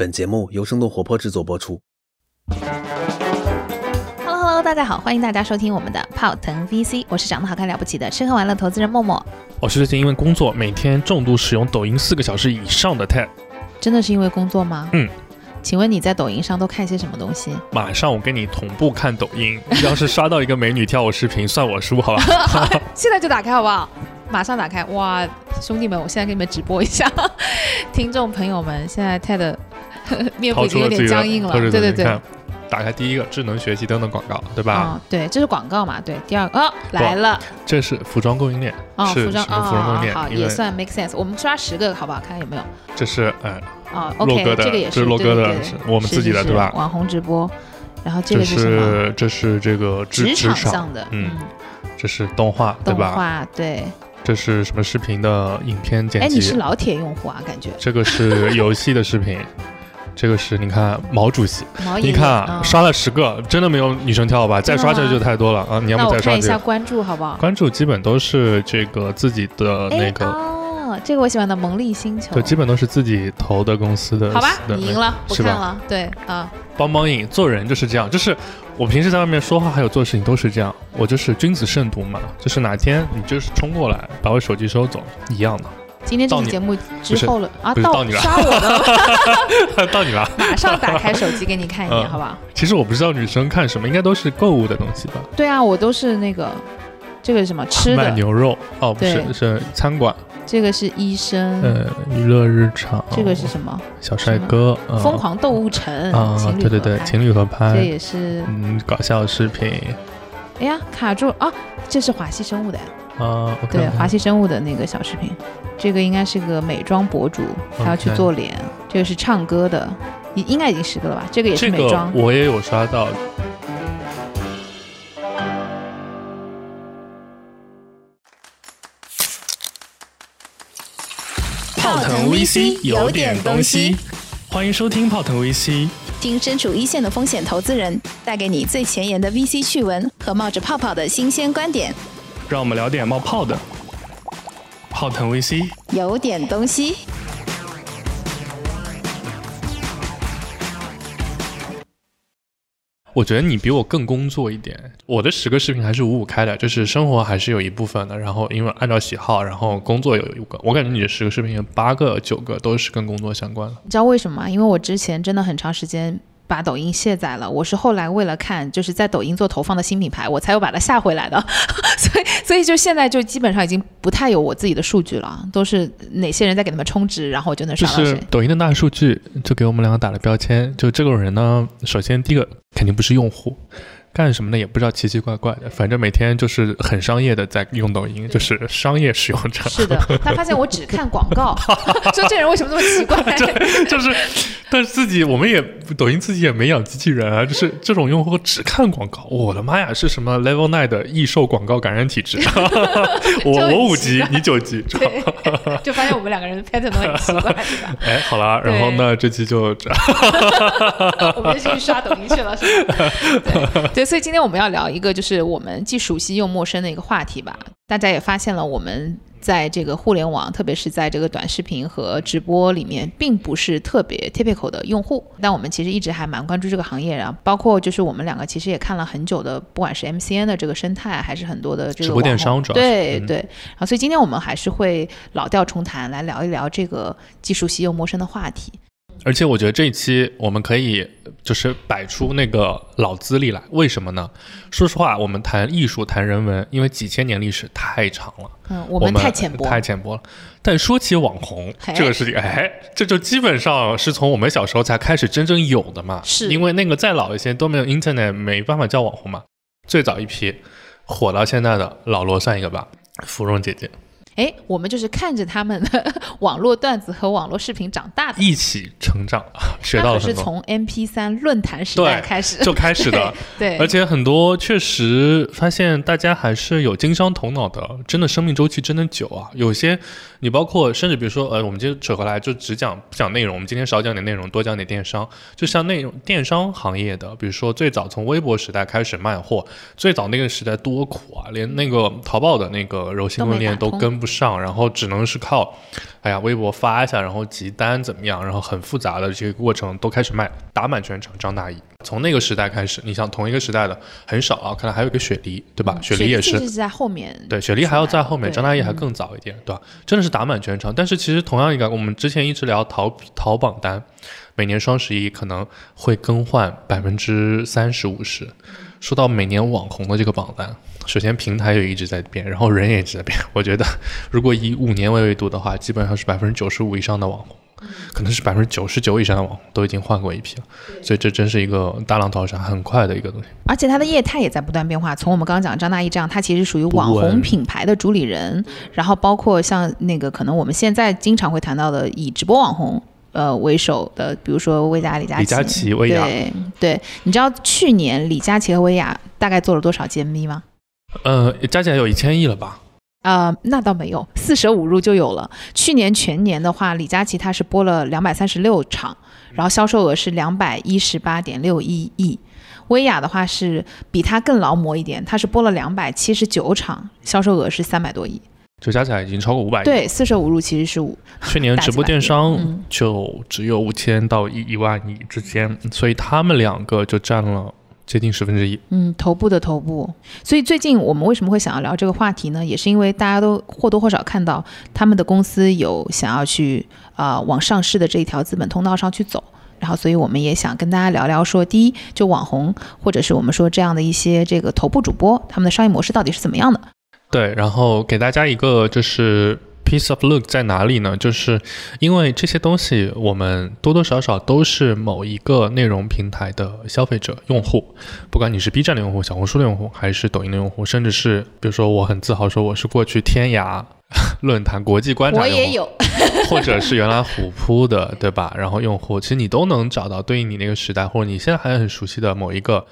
本节目由生动活泼制作播出。Hello Hello，大家好，欢迎大家收听我们的泡腾 VC，我是长得好看了不起的吃喝玩乐投资人默默。我是最近因为工作每天重度使用抖音四个小时以上的 Ted。真的是因为工作吗？嗯。请问你在抖音上都看些什么东西？马上我跟你同步看抖音，要是刷到一个美女跳舞视频，算我输，好吧？现在就打开好不好？马上打开！哇，兄弟们，我现在给你们直播一下，听众朋友们，现在 Ted 面部已经有点僵硬了。对对对。打开第一个智能学习灯的广告，对吧？哦，对，这是广告嘛？对，第二个哦来了，这是服装供应链，哦，是服装服装供应链？好，也算 make sense。我们刷十个好不好？看看有没有。这是哎，哦洛哥，OK，的，这个也这是洛哥的，是我们自己的，对吧？网红直播，然后这这个？是这是这个职场上的，嗯，这是动画，对吧？动画对。这是什么视频的影片剪辑？哎，你是老铁用户啊？感觉这个是游戏的视频。这个是你看毛主席，毛你看、啊、刷了十个，真的没有女生跳吧？再刷下去就太多了啊！你要不再刷、一下关注好不好？关注基本都是这个自己的那个哦，这个我喜欢的蒙力星球，对，基本都是自己投的公司的。好吧，你赢了，不看了。对啊，帮帮硬，做人就是这样，就是我平时在外面说话还有做事情都是这样，我就是君子慎独嘛，就是哪天你就是冲过来把我手机收走一样的。今天这个节目之后了啊，到你了，刷我的，到你了，马上打开手机给你看一眼，嗯、好不好？其实我不知道女生看什么，应该都是购物的东西吧？对啊，我都是那个，这个是什么吃的？卖牛肉哦，不是，是餐馆。这个是医生，呃，娱乐日常。这个是什么？小帅哥，疯狂动物城啊，对对对，情侣合拍，这也是嗯，搞笑视频。哎呀，卡住啊！这是华西生物的啊，对，华西生物的那个小视频，这个应该是个美妆博主，他要去做脸。这个是唱歌的，应应该已经十个了吧？这个也是美妆，我也有刷到。泡腾 VC 有点东西，欢迎收听泡腾 VC。听身处一线的风险投资人带给你最前沿的 VC 趣闻和冒着泡泡的新鲜观点。让我们聊点冒泡的。泡腾 VC 有点东西。我觉得你比我更工作一点。我的十个视频还是五五开的，就是生活还是有一部分的。然后因为按照喜好，然后工作有一个。我感觉你的十个视频有八个、九个都是跟工作相关的。你知道为什么吗？因为我之前真的很长时间。把抖音卸载了，我是后来为了看就是在抖音做投放的新品牌，我才又把它下回来的，所以所以就现在就基本上已经不太有我自己的数据了，都是哪些人在给他们充值，然后我就能刷到谁。就是抖音的大数据就给我们两个打了标签，就这种人呢，首先第一个肯定不是用户。干什么呢？也不知道奇奇怪怪的，反正每天就是很商业的在用抖音，就是商业使用者。是的，他发现我只看广告，说这人为什么这么奇怪？就是，但是自己我们也抖音自己也没养机器人啊，就是这种用户只看广告。我的妈呀，是什么 Level Nine 的易受广告感染体质？我我五级，你九级，就发现我们两个人 pattern 都很奇怪？哎，好了，然后呢，这期就这，我们就继续刷抖音去了，是吧？对。对，所以今天我们要聊一个就是我们既熟悉又陌生的一个话题吧。大家也发现了，我们在这个互联网，特别是在这个短视频和直播里面，并不是特别 typical 的用户。但我们其实一直还蛮关注这个行业，然后包括就是我们两个其实也看了很久的，不管是 MCN 的这个生态，还是很多的这个直播电商，主要对、嗯、对。然后所以今天我们还是会老调重弹，来聊一聊这个既熟悉又陌生的话题。而且我觉得这一期我们可以就是摆出那个老资历来，为什么呢？说实话，我们谈艺术、谈人文，因为几千年历史太长了，嗯，我们太浅薄，太浅薄了。但说起网红这个事情，哎，这就基本上是从我们小时候才开始真正有的嘛，是因为那个再老一些都没有 internet，没办法叫网红嘛。最早一批火到现在的老罗算一个吧，芙蓉姐姐。哎，我们就是看着他们的 网络段子和网络视频长大的，一起成长，学到了很多。是从 MP 三论坛时代开始 就开始的，对，而且很多确实发现大家还是有经商头脑的，真的生命周期真的久啊。有些你包括甚至比如说，呃，我们今天扯回来就只讲不讲内容，我们今天少讲点内容，多讲点电商。就像内容电商行业的，比如说最早从微博时代开始卖货，最早那个时代多苦啊，连那个淘宝的那个柔性供应链都跟不上，然后只能是靠，哎呀，微博发一下，然后集单怎么样，然后很复杂的这个过程都开始卖，打满全场。张大奕从那个时代开始，你像同一个时代的很少啊，看来还有一个雪梨，对吧？雪梨也是是在后面，对，雪梨还要在后面，张大奕还更早一点，对吧？真的是打满全场。但是其实同样一个，我们之前一直聊淘淘榜单，每年双十一可能会更换百分之三十五十。说到每年网红的这个榜单，首先平台也一直在变，然后人也一直在变。我觉得如果以五年为维度的话，基本上是百分之九十五以上的网红。可能是百分之九十九以上的网红都已经换过一批了，所以这真是一个大浪淘沙很快的一个东西。而且它的业态也在不断变化。从我们刚刚讲张大奕这样，他其实属于网红品牌的主理人，然后包括像那个可能我们现在经常会谈到的以直播网红。呃，为首的，比如说薇娅、李佳琦、李佳琦薇娅对对，你知道去年李佳琦和薇娅大概做了多少 GMV 吗？呃，加起来有一千亿了吧？呃，那倒没有，四舍五入就有了。去年全年的话，李佳琦他是播了两百三十六场，然后销售额是两百一十八点六一亿。薇娅的话是比他更劳模一点，他是播了两百七十九场，销售额是三百多亿。就加起来已经超过五百亿。对，四舍五入其实是五。去年直播电嗯商就只有五千到一一万亿之间，所以他们两个就占了接近十分之一。嗯，头部的头部。所以最近我们为什么会想要聊这个话题呢？也是因为大家都或多或少看到他们的公司有想要去啊、呃往上市的这一条资本通道上去走。然后，所以我们也想跟大家聊聊说，第一，就网红或者是我们说这样的一些这个头部主播，他们的商业模式到底是怎么样的？对，然后给大家一个就是 piece of look 在哪里呢？就是因为这些东西，我们多多少少都是某一个内容平台的消费者用户，不管你是 B 站的用户、小红书的用户，还是抖音的用户，甚至是比如说我很自豪说我是过去天涯 论坛国际观察用户，我也有，或者是原来虎扑的，对吧？然后用户其实你都能找到对应你那个时代，或者你现在还很熟悉的某一个，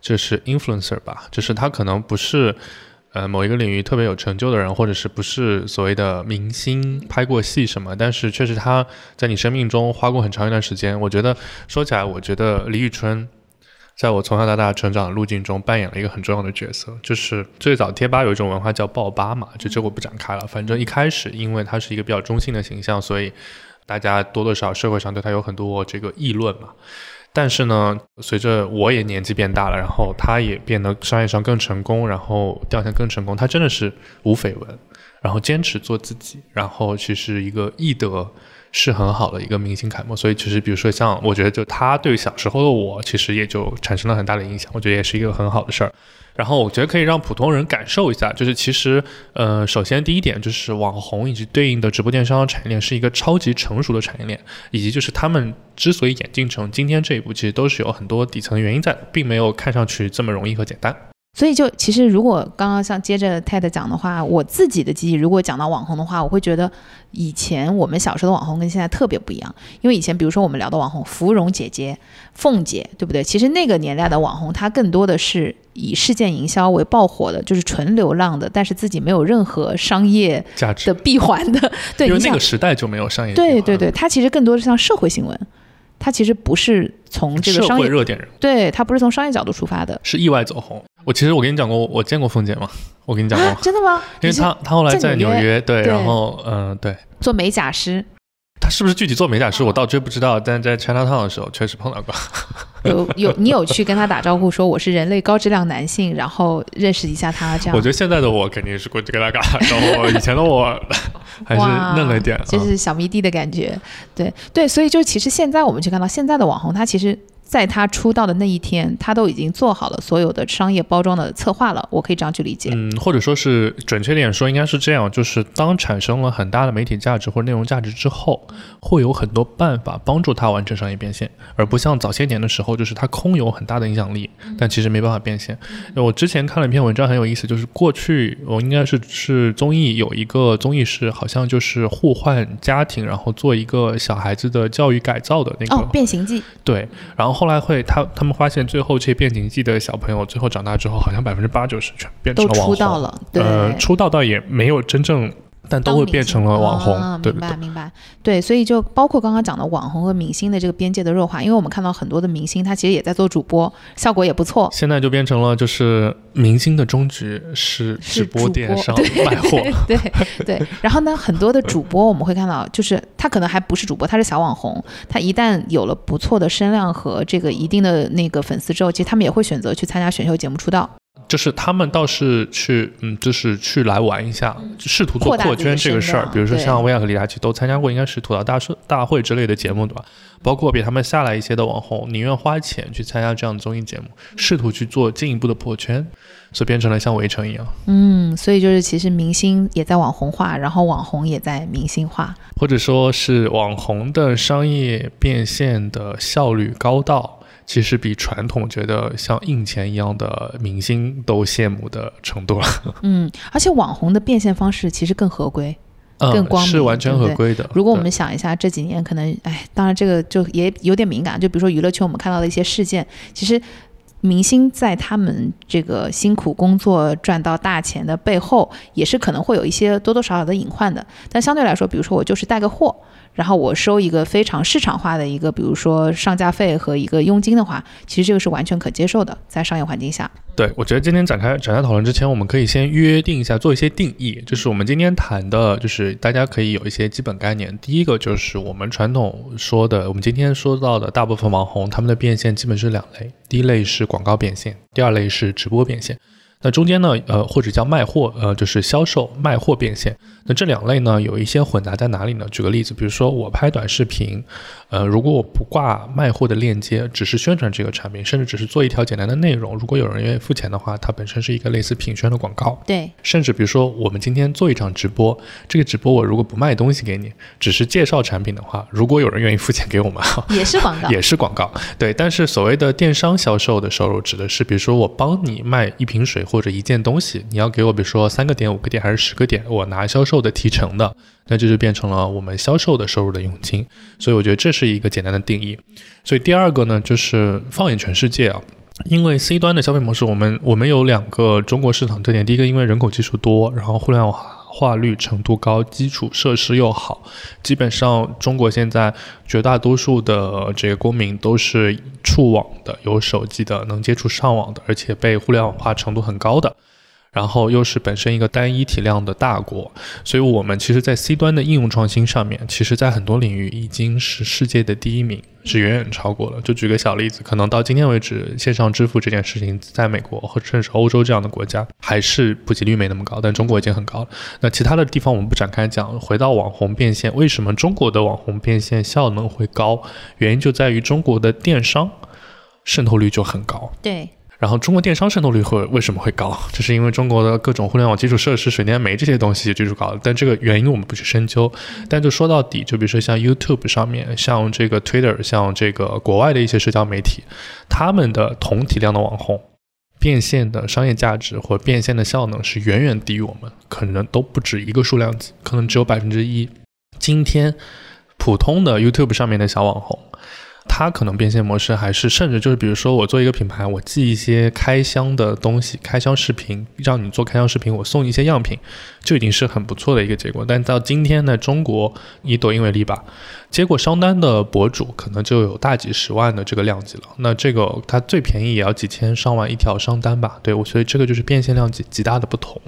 就是 influencer 吧，就是他可能不是。呃，某一个领域特别有成就的人，或者是不是所谓的明星，拍过戏什么，但是确实他在你生命中花过很长一段时间。我觉得说起来，我觉得李宇春在我从小到大成长的路径中扮演了一个很重要的角色。就是最早贴吧有一种文化叫爆吧嘛，就这我不展开了。反正一开始，因为他是一个比较中性的形象，所以大家多多少少社会上对他有很多这个议论嘛。但是呢，随着我也年纪变大了，然后他也变得商业上更成功，然后调性更成功，他真的是无绯闻，然后坚持做自己，然后其实一个艺德是很好的一个明星楷模。所以其实比如说像我觉得就他对小时候的我，其实也就产生了很大的影响，我觉得也是一个很好的事儿。然后我觉得可以让普通人感受一下，就是其实，呃，首先第一点就是网红以及对应的直播电商产业链是一个超级成熟的产业链，以及就是他们之所以演进成今天这一步，其实都是有很多底层原因在的，并没有看上去这么容易和简单。所以就其实如果刚刚像接着 TED 讲的话，我自己的记忆，如果讲到网红的话，我会觉得以前我们小时候的网红跟现在特别不一样。因为以前比如说我们聊的网红，芙蓉姐姐、凤姐，对不对？其实那个年代的网红，他更多的是以事件营销为爆火的，就是纯流浪的，但是自己没有任何商业价值的，闭环的。对，因为那个，时代就没有商业闭环对对对，它其实更多的是像社会新闻，它其实不是从这个社商业，会热点人对，它不是从商业角度出发的。是意外走红。我其实我跟你讲过，我见过凤姐嘛，我跟你讲过啊，，真的吗？因为你是她她后来在在纽约，对，对然后嗯、对。做美甲师，他是不是具体做美甲师，我倒真不知道。但在 China Town 的时候，确实碰到过。有有，你有去跟他打招呼，说我是人类高质量男性，然后认识一下他，这样我觉得现在的我肯定是过去跟他打招呼，以前的我 还是哇嫩了一点。啊就是小迷弟的感觉。对对，所以就其实现在我们去看到现在的网红，他其实在他出道的那一天，他都已经做好了所有的商业包装的策划了，我可以这样去理解。嗯，或者说是准确点说，应该是这样：就是当产生了很大的媒体价值或者内容价值之后，会有很多办法帮助他完成商业变现，而不像早些年的时候，就是他空有很大的影响力，但其实没办法变现。我之前看了一篇文章，很有意思，就是过去我应该是是综艺有一个综艺是好像就是互换家庭，然后做一个小孩子的教育改造的那个哦，变形记，对，然后后来会他他们发现最后这些变形记的小朋友最后长大之后，好像百分之八九十全变成都了网红。出道了，对，呃，出道倒也没有真正但都会变成了网红，啊、对明白明白。对，所以就包括刚刚讲的网红和明星的这个边界的弱化，因为我们看到很多的明星，他其实也在做主播，效果也不错。现在就变成了就是明星的终局是是直播电商卖货，对对，然后呢，很多的主播我们会看到，就是他可能还不是主播，他是小网红。他一旦有了不错的声量和这个一定的那个粉丝之后，其实他们也会选择去参加选秀节目出道。就是他们倒是去嗯，就是去来玩一下，试图做扩圈这个事儿比如说像薇娅和李佳琦都参加过，应该是吐槽大社大会之类的节目，对吧？包括比他们下来一些的网红，宁愿花钱去参加这样的综艺节目，试图去做进一步的破圈，所以变成了像围城一样。嗯，所以就是其实明星也在网红化，然后网红也在明星化。或者说是网红的商业变现的效率高到，其实比传统觉得像印钱一样的明星都羡慕的程度了。嗯，而且网红的变现方式其实更合规。更嗯，光明是完全合规的。如果我们想一下这几年，可能哎，当然这个就也有点敏感。就比如说娱乐圈，我们看到的一些事件，其实明星在他们这个辛苦工作赚到大钱的背后，也是可能会有一些多多少少的隐患的。但相对来说，比如说我就是带个货，然后我收一个非常市场化的一个，比如说上架费和一个佣金的话，其实这个是完全可接受的，在商业环境下。对，我觉得今天展开展开讨论之前，我们可以先约定一下，做一些定义。就是我们今天谈的，就是大家可以有一些基本概念。第一个就是我们传统说的，我们今天说到的大部分网红，他们的变现基本是两类，第一类是广告变现，第二类是直播变现。那中间呢，呃，或者叫卖货，呃，就是销售卖货变现。那这两类呢，有一些混杂在哪里呢？举个例子，比如说我拍短视频，呃，如果我不挂卖货的链接，只是宣传这个产品，甚至只是做一条简单的内容，如果有人愿意付钱的话，它本身是一个类似品宣的广告。对，甚至比如说，我们今天做一场直播，这个直播我如果不卖东西给你，只是介绍产品的话，如果有人愿意付钱给我们，也是广告。也是广告。对，但是所谓的电商销售的收入，指的是比如说我帮你卖一瓶水或者一件东西，你要给我比如说三个点、五个点还是十个点，我拿销售的提成的，那这就变成了我们销售的收入的佣金。所以我觉得这是一个简单的定义。所以第二个呢，就是放眼全世界啊。因为 C 端的消费模式，我们我们有两个中国市场特点。第一个，因为人口基数多，然后互联网化率程度高，基础设施又好，基本上中国现在绝大多数的这个公民都是触网的，有手机的，能接触上网的，而且被互联网化程度很高的。然后又是本身一个单一体量的大国，所以我们其实，在 C 端的应用创新上面，其实在很多领域已经是世界的第一名，是远远超过了。就举个小例子，可能到今天为止，线上支付这件事情，在美国或甚至欧洲这样的国家，还是普及率没那么高，但中国已经很高了。那其他的地方我们不展开讲。回到网红变现，为什么中国的网红变现效能会高？原因就在于中国的电商渗透率就很高。对，然后中国电商渗透率会为什么会高？这是因为中国的各种互联网基础设施、水电煤这些东西基础高，但这个原因我们不去深究。但就说到底，就比如说像 YouTube 上面，像这个 Twitter，像这个国外的一些社交媒体，他们的同体量的网红变现的商业价值或变现的效能是远远低于我们，可能都不止一个数量级，可能只有百分之一。今天普通的 YouTube 上面的小网红。它可能变现模式还是，甚至就是比如说我做一个品牌，我寄一些开箱的东西，开箱视频，让你做开箱视频，我送一些样品，就已经是很不错的一个结果。但到今天呢，中国以抖音为例吧，接过商单的博主可能就有大几十万的这个量级了。那这个它最便宜也要几千上万一条商单吧？对，我所以这个就是变现量极极大的不同。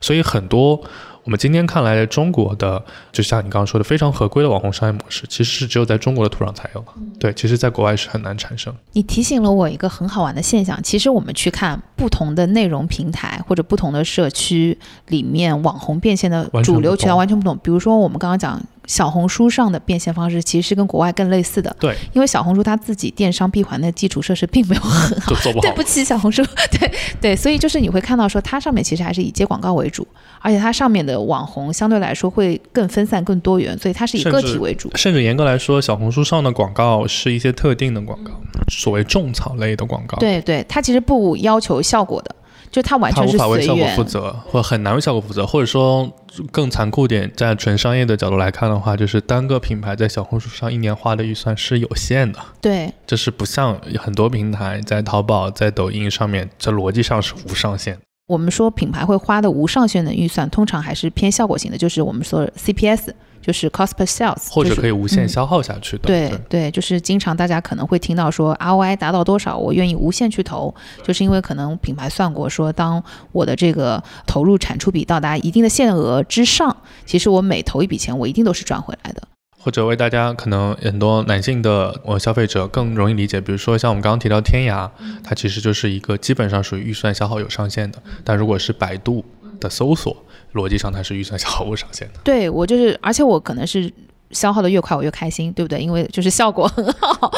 所以很多我们今天看来中国的，就像你刚刚说的非常合规的网红商业模式，其实是只有在中国的土壤才有的。对，其实在国外是很难产生。你提醒了我一个很好玩的现象，其实我们去看不同的内容平台或者不同的社区里面网红变现的主流渠道完全不同。比如说我们刚刚讲小红书上的变现方式，其实是跟国外更类似的。对，因为小红书它自己电商闭环的基础设施并没有很好 对不。起，小红书，对对，所以就是你会看到说，它上面其实还是以接广告为主，而且它上面的网红相对来说会更分散、更多元，所以它是以个体为主。甚至严格来说，小红书上的广告是一些特定的广告，所谓种草类的广告。，对对，它其实不要求效果的，就它完全是随法为效果。负责，或很难为效果负责，或者说更残酷点，在纯商业的角度来看的话，就是单个品牌在小红书上一年花的预算是有限的，对这是不像很多平台在淘宝、在抖音上面，这逻辑上是无上限。我们说品牌会花的无上限的预算，通常还是偏效果型的，就是我们说 CPS，就是 cost per sales，或者可以无限嗯消耗下去的。对对，就是经常大家可能会听到说 ROI 达到多少，我愿意无限去投，就是因为可能品牌算过说，当我的这个投入产出比到达一定的限额之上，其实我每投一笔钱，我一定都是赚回来的。或者为大家可能很多男性的呃消费者更容易理解，比如说像我们刚刚提到天涯，它其实就是一个基本上属于预算消耗有上限的，但如果是百度的搜索，逻辑上它是预算消耗无上限的。对我就是，而且我可能是消耗的越快，我越开心，对不对？因为就是效果很好，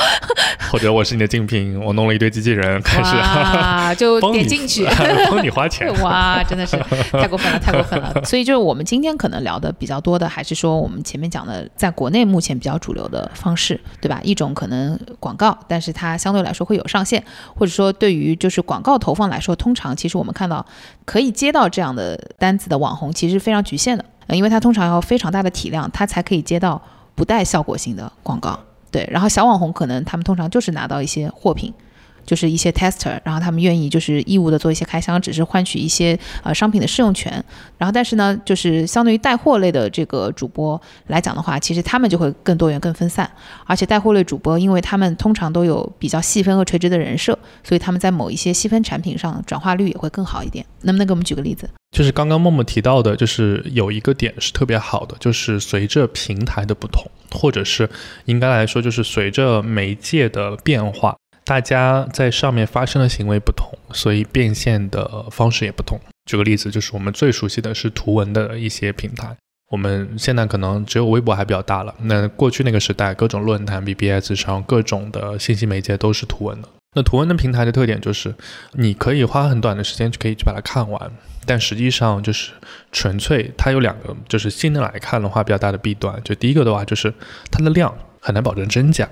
或者我是你的竞品，我弄了一堆机器人开始啊，就点进去。帮你花钱。哇，真的是太过分了，太过分了。所以就是我们今天可能聊的比较多的，还是说我们前面讲的，在国内目前比较主流的方式，对吧？一种可能广告，但是它相对来说会有上限，或者说对于就是广告投放来说，通常其实我们看到可以接到这样的单子的网红，其实非常局限的，呃因为它通常要非常大的体量，它才可以接到不带效果性的广告。对，然后小网红可能他们通常就是拿到一些货品，就是一些 tester，然后他们愿意就是义务的做一些开箱，只是换取一些呃商品的试用权。然后但是呢，就是相对于带货类的这个主播来讲的话，其实他们就会更多元、更分散。而且带货类主播，因为他们通常都有比较细分和垂直的人设，所以他们在某一些细分产品上转化率也会更好一点。能不能给我们举个例子？就是刚刚默默提到的，就是有一个点是特别好的，就是随着平台的不同，或者是应该来说，就是随着媒介的变化，大家在上面发生的行为不同，所以变现的方式也不同。举个例子，就是我们最熟悉的是图文的一些平台。我们现在可能只有微博还比较大了。那过去那个时代，各种论坛、BBS 上各种的信息媒介都是图文的。那图文的平台的特点就是，你可以花很短的时间就可以去把它看完，但实际上就是纯粹它有两个，就是性能来看的话比较大的弊端。就第一个的话，就是它的量很难保证真假，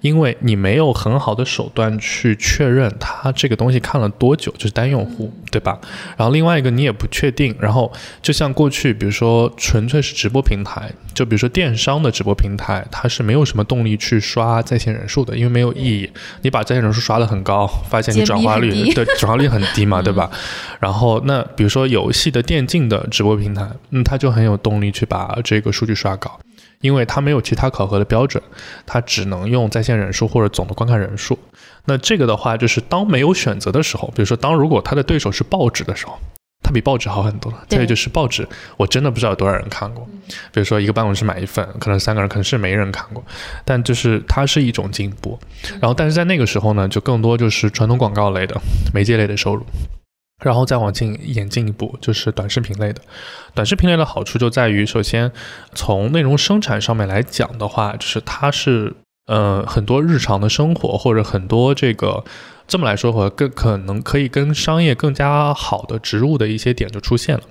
因为你没有很好的手段去确认它这个东西看了多久，就是单用户，对吧？然后另外一个你也不确定，然后就像过去，比如说纯粹是直播平台，就比如说电商的直播平台，它是没有什么动力去刷在线人数的，因为没有意义。你把在线人数刷得很高，发现你转化率对转化率很低嘛，对吧？然后那比如说游戏的电竞的直播平台，嗯，它就很有动力去把这个数据刷高。因为它没有其他考核的标准，它只能用在线人数或者总的观看人数。那这个的话，就是当没有选择的时候，比如说当如果他的对手是报纸的时候，它比报纸好很多。了这个就是报纸，我真的不知道有多少人看过。比如说一个办公室买一份，可能三个人，可能是没人看过，但就是它是一种进步。然后，但是在那个时候呢，就更多就是传统广告类的、媒介类的收入。然后再往进演进一步，就是短视频类的。短视频类的好处就在于，首先从内容生产上面来讲的话，就是它是呃很多日常的生活或者很多这个这么来说的话，更可能可以跟商业更加好的植入的一些点就出现了。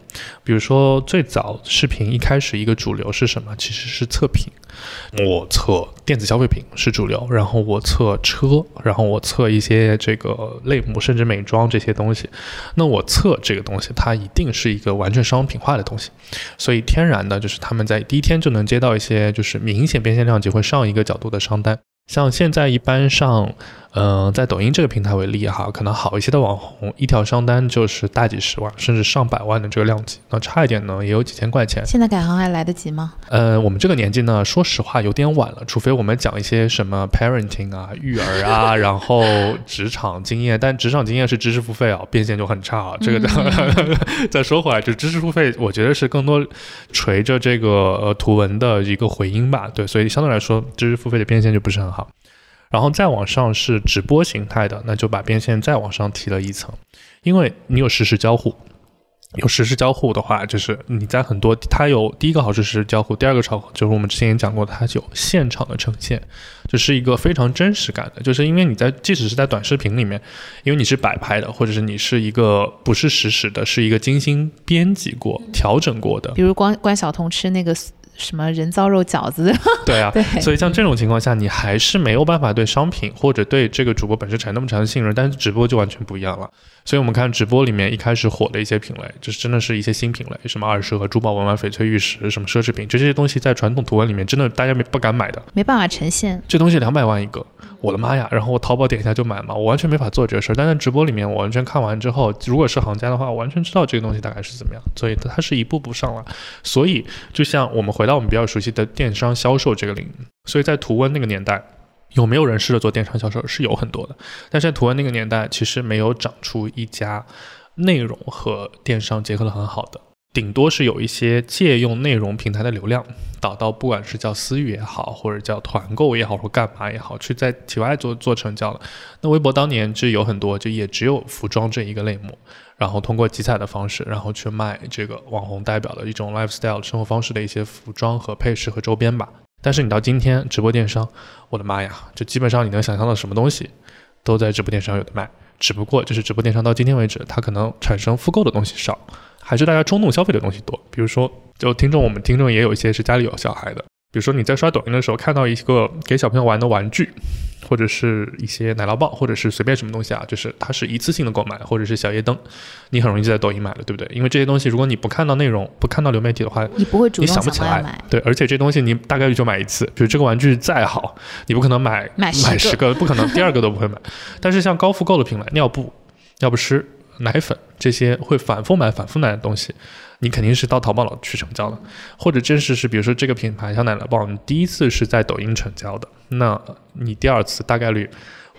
比如说最早视频一开始一个主流是什么？其实是测评。我测电子消费品是主流，然后我测车，然后我测一些这个类目，甚至美妆这些东西。那我测这个东西，它一定是一个完全商品化的东西，所以天然的就是他们在第一天就能接到一些就是明显变现量级会上一个角度的商单。像现在一般上，嗯、在抖音这个平台为例哈，可能好一些的网红一条商单就是大几十万，甚至上百万的这个量级。那差一点呢，也有几千块钱。现在改行还来得及吗？呃，我们这个年纪呢，说实话有点晚了，除非我们讲一些什么 parenting 啊、育儿啊，然后职场经验，但职场经验是知识付费啊，变现就很差啊。这个、再说回来，就知识付费，我觉得是更多垂着这个呃图文的一个回音吧，对，所以相对来说，知识付费的变现就不是很好。然后再往上是直播形态的，那就把变现再往上提了一层，因为你有实时交互，有实时交互的话，就是你在很多它有第一个好处是交互，第二个好就是我们之前也讲过，它有现场的呈现，就是一个非常真实感的，就是因为你在即使是在短视频里面，因为你是摆拍的，或者是你是一个不是实时的，是一个精心编辑过、调整过的。比，如关关晓彤吃那个什么人造肉饺子，对啊，对所以像这种情况下，你还是没有办法对商品或者对这个主播本身产生那么强的信任，但是直播就完全不一样了。所以我们看直播里面一开始火的一些品类，就是真的是一些新品类，什么二奢、珠宝、文玩、翡翠、玉石，什么奢侈品，就这些东西在传统图文里面真的大家没不敢买的。没办法呈现。这东西两百万一个，我的妈呀！然后我淘宝点一下就买嘛，我完全没法做这个事儿。但在直播里面，我完全看完之后，如果是行家的话，我完全知道这个东西大概是怎么样，所以它是一步步上来。所以就像我们回回到我们比较熟悉的电商销售这个领域，所以在图文那个年代。有没有人试着做电商销售？是有很多的，但是在图文那个年代，其实没有长出一家内容和电商结合的很好的，顶多是有一些借用内容平台的流量导到，不管是叫私域也好，或者叫团购也好，或干嘛也好，去在体外做做成交了。那微博当年就有很多，就也只有服装这一个类目，然后通过集采的方式，然后去卖这个网红代表的一种 lifestyle 生活方式的一些服装和配饰和周边吧。但是你到今天直播电商，我的妈呀，就基本上你能想象到什么东西，都在直播电商有的卖。只不过就是直播电商到今天为止，它可能产生复购的东西少，还是大家冲动消费的东西多。比如说，就听众我们听众也有一些是家里有小孩的，比如说你在刷抖音的时候看到一个给小朋友玩的玩具，或者是一些奶酪棒，或者是随便什么东西啊，就是它是一次性的购买，或者是小夜灯，你很容易就在抖音买了，对不对？因为这些东西如果你不看到内容，不看到流媒体的话，你不会主你动想不起来对，而且这东西你大概率就买一次，比如这个玩具再好，你不可能买买十个，不可能第二个都不会买。但是像高复购的品牌，尿布、尿不湿、奶粉这些会反复买、反复买的东西，你肯定是到淘宝了去成交的，或者真实是比如说这个品牌像奶酪棒，你第一次是在抖音成交的，那你第二次大概率。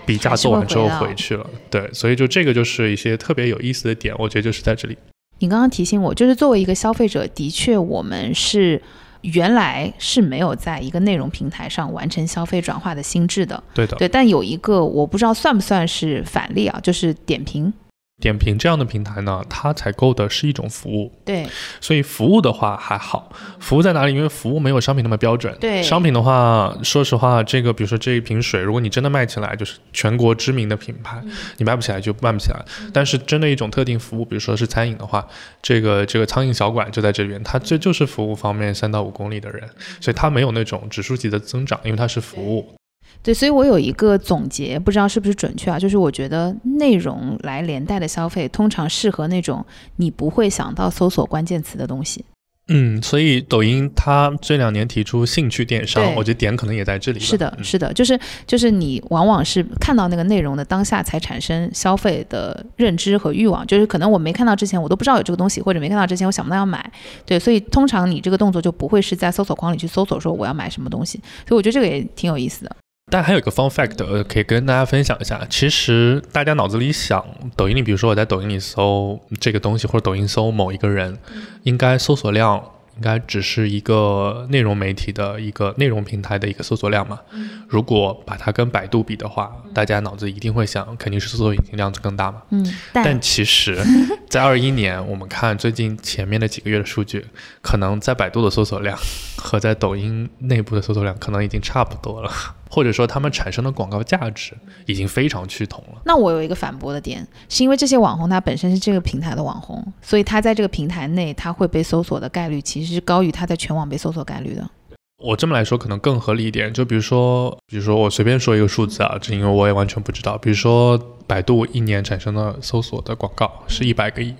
比价做完之后回去了，对，所以就这个就是一些特别有意思的点，我觉得就是在这里。你刚刚提醒我，就是作为一个消费者，的确我们是原来是没有在一个内容平台上完成消费转化的心智的。对的，对，但有一个我不知道算不算是返利啊，就是点评。点评这样的平台呢，它采购的是一种服务，对所以服务的话还好。服务在哪里？因为服务没有商品那么标准。对商品的话，说实话，这个比如说这一瓶水，如果你真的卖起来，就是全国知名的品牌，你卖不起来就卖不起来。但是针对一种特定服务，比如说是餐饮的话，这个这个苍蝇小馆就在这边，它这就是服务方面三到五公里的人，所以它没有那种指数级的增长，因为它是服务。对，所以我有一个总结，不知道是不是准确啊？就是我觉得内容来连带的消费，通常适合那种你不会想到搜索关键词的东西。嗯，所以抖音它这两年提出兴趣电商，我觉得点可能也在这里。是的，嗯是的，就是就是你往往是看到那个内容的当下才产生消费的认知和欲望，就是可能我没看到之前我都不知道有这个东西，或者没看到之前我想不到要买，对，所以通常你这个动作就不会是在搜索框里去搜索说我要买什么东西，所以我觉得这个也挺有意思的。但还有一个 fun fact，呃，可以跟大家分享一下。其实大家脑子里想，抖音里，比如说我在抖音里搜这个东西，或者抖音搜某一个人，应该搜索量应该只是一个内容媒体的一个内容平台的一个搜索量嘛。如果把它跟百度比的话，大家脑子一定会想，肯定是搜索引擎量更大嘛。嗯，但但其实，在二一年，我们看最近前面的几个月的数据，可能在百度的搜索量和在抖音内部的搜索量可能已经差不多了，或者说他们产生的广告价值已经非常趋同了。那我有一个反驳的点，是因为这些网红他本身是这个平台的网红，所以他在这个平台内他会被搜索的概率其实是高于他在全网被搜索概率的。我这么来说可能更合理一点，就比如说，比如说我随便说一个数字啊，这因为我也完全不知道。比如说，百度一年产生的搜索的广告是一百个亿，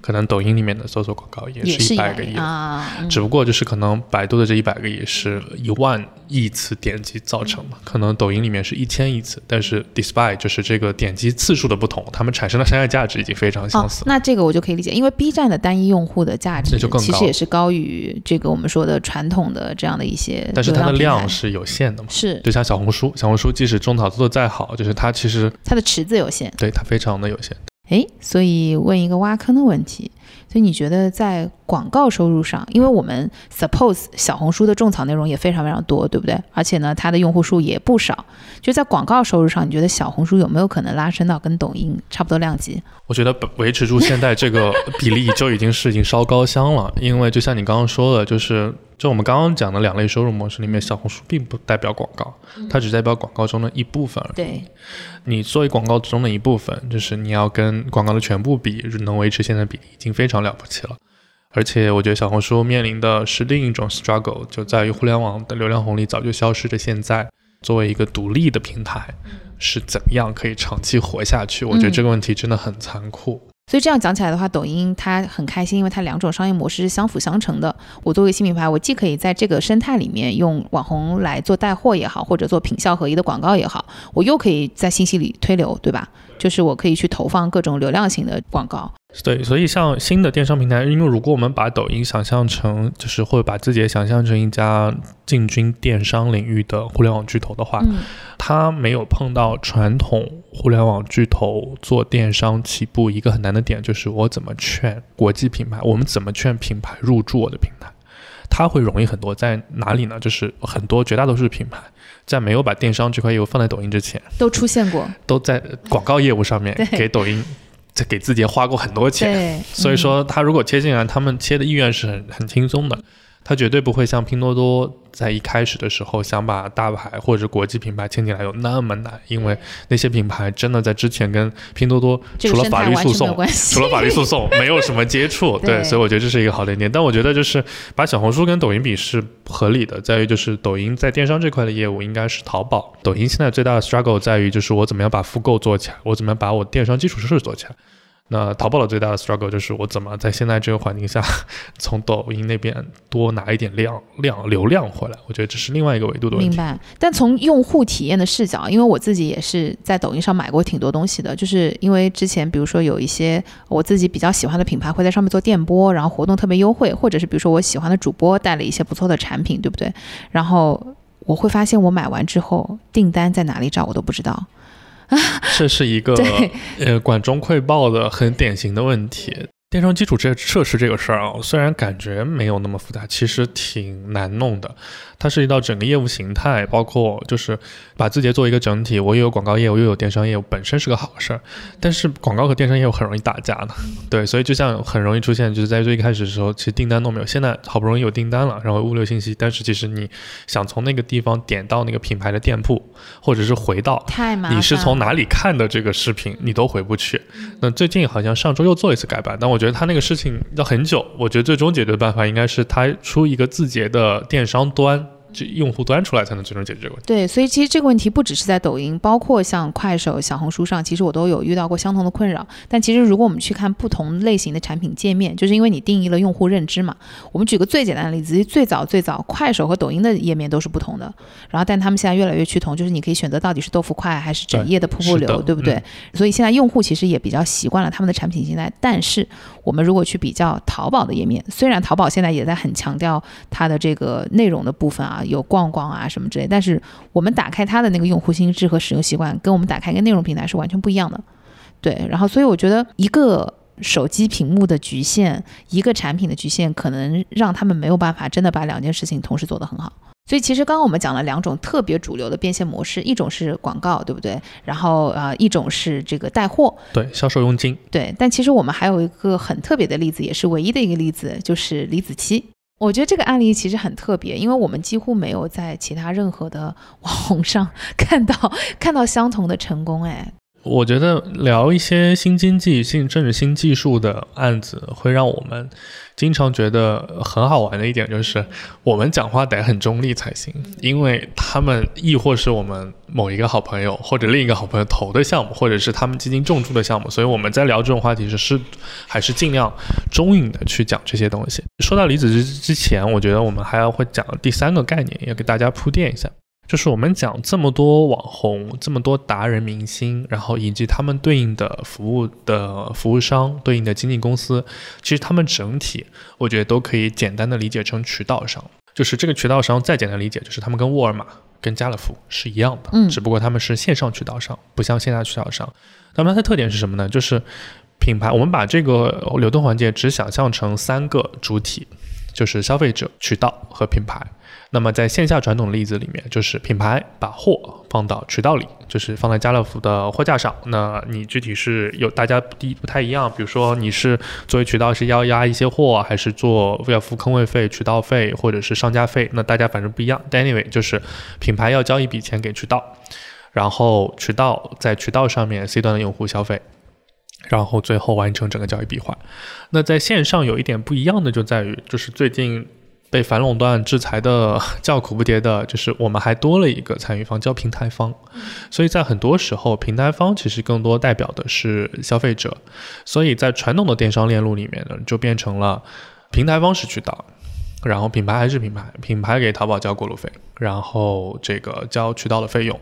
可能抖音里面的搜索广告也也是一一百个亿。啊，嗯只不过就是可能百度的这一百个亿是一万亿次点击造成的，可能抖音里面是一千亿次，但是 despite 就是这个点击次数的不同，它们产生的商业价值已经非常哦相似。，那这个我就可以理解，因为 B 站的单一用户的价值其实也是高于这个我们说的传统的这样的一些但是它的量是有限的嘛，是就像小红书，小红书即使种草做的再好，就是它其实它的池子有限。对它非常的有限。诶，所以问一个挖坑的问题，所以你觉得在广告收入上，因为我们 suppose 小红书的种草内容也非常非常多，对不对？而且呢，它的用户数也不少。就在广告收入上，你觉得小红书有没有可能拉升到跟抖音差不多量级？我觉得维持住现在这个比例就已经是已经烧高香了，因为就像你刚刚说的，就是就我们刚刚讲的两类收入模式里面，小红书并不代表广告，它只代表广告中的一部分而已。对，你作为广告中的一部分，就是你要跟广告的全部比，能维持现在比例已经非常了不起了。而且我觉得小红书面临的是另一种 struggle，就在于互联网的流量红利早就消失的现在，作为一个独立的平台，是怎么样可以长期活下去？我觉得这个问题真的很残酷。所以这样讲起来的话，抖音它很开心，因为它两种商业模式是相辅相成的。我作为新品牌，我既可以在这个生态里面用网红来做带货也好，或者做品效合一的广告也好，我又可以在信息里推流，对吧？就是我可以去投放各种流量型的广告。对，所以像新的电商平台，因为如果我们把抖音想象成，就是或者把自己也想象成一家进军电商领域的互联网巨头的话，嗯它没有碰到传统互联网巨头做电商起步一个很难的点，就是我怎么劝国际品牌，我们怎么劝品牌入驻我的平台，它会容易很多。在哪里呢？就是很多绝大多数品牌，在没有把电商这块业务放在抖音之前，都出现过，都在广告业务上面给抖音。在给自己花过很多钱，所以说他如果切进来，他们切的意愿是很很轻松的，他绝对不会像拼多多在一开始的时候想把大牌或者国际品牌牵进来有那么难，因为那些品牌真的在之前跟拼多多除了法律诉讼，除了法律诉讼没有什么接触，对 对，所以我觉得这是一个好的一点。但我觉得就是把小红书跟抖音比是不合理的，在于就是抖音在电商这块的业务应该是淘宝，抖音现在最大的 struggle 在于就是我怎么样把复购做起来，我怎么样把我电商基础设施做起来。那淘宝的最大的 struggle 就是我怎么在现在这个环境下，从抖音那边多拿一点量量流量回来。我觉得这是另外一个维度的问题。明白，但从用户体验的视角，因为我自己也是在抖音上买过挺多东西的，就是因为之前比如说有一些我自己比较喜欢的品牌会在上面做电波，然后活动特别优惠，或者是比如说我喜欢的主播带了一些不错的产品，对不对？然后我会发现我买完之后订单在哪里找我都不知道。这是一个呃管中窥豹的很典型的问题。电商基础这设施这个事儿啊，虽然感觉没有那么复杂，其实挺难弄的。它涉及到整个业务形态，包括就是把字节作为一个整体，我又有广告业务，又有电商业务，本身是个好事儿。但是广告和电商业务很容易打架的，对，所以就像很容易出现，就是在最一开始的时候，其实订单都没有，现在好不容易有订单了，然后物流信息，但是其实你想从那个地方点到那个品牌的店铺，或者是回到。你是从哪里看的这个视频，你都回不去。那最近好像上周又做一次改版，但我我觉得他那个事情要很久。我觉得最终解决的办法应该是他出一个字节的电商端，这用户端出来才能最终解决这个问题。对，所以其实这个问题不只是在抖音，包括像快手、小红书上，其实我都有遇到过相同的困扰。但其实如果我们去看不同类型的产品界面，就是因为你定义了用户认知嘛。我们举个最简单的例子，最早最早快手和抖音的页面都是不同的，然后但他们现在越来越趋同，就是你可以选择到底是豆腐块还是整页的瀑布流，对不对？嗯所以现在用户其实也比较习惯了他们的产品形态。但是我们如果去比较淘宝的页面，虽然淘宝现在也在很强调它的这个内容的部分啊，有逛逛啊什么之类，但是我们打开它的那个用户心智和使用习惯，跟我们打开一个内容平台是完全不一样的。对，然后所以我觉得一个手机屏幕的局限，一个产品的局限，可能让他们没有办法真的把两件事情同时做得很好。所以其实刚刚我们讲了两种特别主流的变现模式，一种是广告，对不对？然后呃，一种是这个带货，对，销售佣金，对。但其实我们还有一个很特别的例子，也是唯一的一个例子，就是李子柒。我觉得这个案例其实很特别，因为我们几乎没有在其他任何的 网红上 看到看到相同的成功。哎，我觉得聊一些新经济、新甚至新技术的案子，会让我们经常觉得很好玩的一点就是，我们讲话得很中立才行，因为他们亦或是我们某一个好朋友或者另一个好朋友投的项目，或者是他们基金重注的项目，所以我们在聊这种话题时是还是尽量中允的去讲这些东西。说到离子之之前，我觉得我们还要会讲第三个概念，要给大家铺垫一下。就是我们讲这么多网红、这么多达人明星，然后以及他们对应的服务的服务商、对应的经纪公司，其实他们整体我觉得都可以简单的理解成渠道商。就是这个渠道商再简单理解，就是他们跟沃尔玛、跟家乐福是一样的，嗯只不过他们是线上渠道商，不像线下渠道商。那么它的特点是什么呢？就是品牌，我们把这个流动环节只想象成三个主体，就是消费者、渠道和品牌。那么在线下传统的例子里面，就是品牌把货放到渠道里，就是放在家乐福的货架上。那你具体是有大家不不太一样，比如说你是作为渠道是要压一些货，还是做要付坑位费、渠道费或者是商家费，那大家反正不一样。但 anyway，就是品牌要交一笔钱给渠道，然后渠道在渠道上面 C 端的用户消费。然后最后完成整个交易闭环。那在线上有一点不一样的就在于，就是最近被反垄断制裁的 叫苦不迭的，就是我们还多了一个参与方叫平台方。所以在很多时候，平台方其实更多代表的是消费者。所以在传统的电商链路里面呢，就变成了平台方是渠道。然后品牌还是品牌，品牌给淘宝交过路费，然后这个交渠道的费用，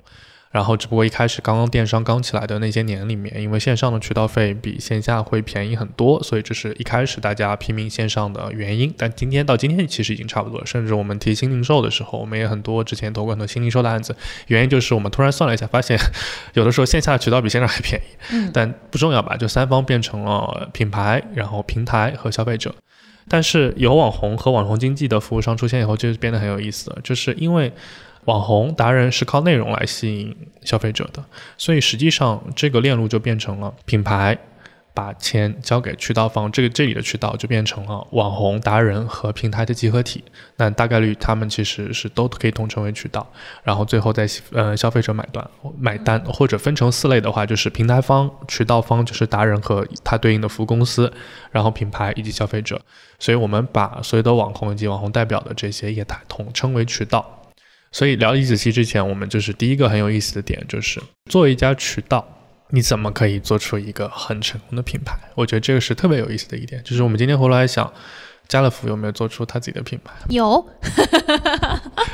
然后只不过一开始刚刚电商刚起来的那些年里面，因为线上的渠道费比线下会便宜很多，所以这是一开始大家拼命线上的原因。但今天到今天其实已经差不多了，甚至我们提新零售的时候，我们也很多之前投过很多新零售的案子，原因就是我们突然算了一下，发现有的时候线下渠道比线上还便宜。嗯，但不重要吧？就三方变成了品牌，然后平台和消费者。但是有网红和网红经济的服务商出现以后，就变得很有意思了。就是因为网红达人是靠内容来吸引消费者的，所以实际上这个链路就变成了品牌。把钱交给渠道方，这个这里的渠道就变成了网红达人和平台的集合体。那大概率他们其实是都可以统称为渠道，然后最后再呃消费者买断买单，或者分成四类的话，就是平台方、渠道方就是达人和它对应的服务公司，然后品牌以及消费者。所以我们把所有的网红以及网红代表的这些业态统称为渠道。所以聊李子柒之前，我们就是第一个很有意思的点，就是做一家渠道。你怎么可以做出一个很成功的品牌？我觉得这个是特别有意思的一点。就是我们今天回来想，家乐福有没有做出他自己的品牌？有，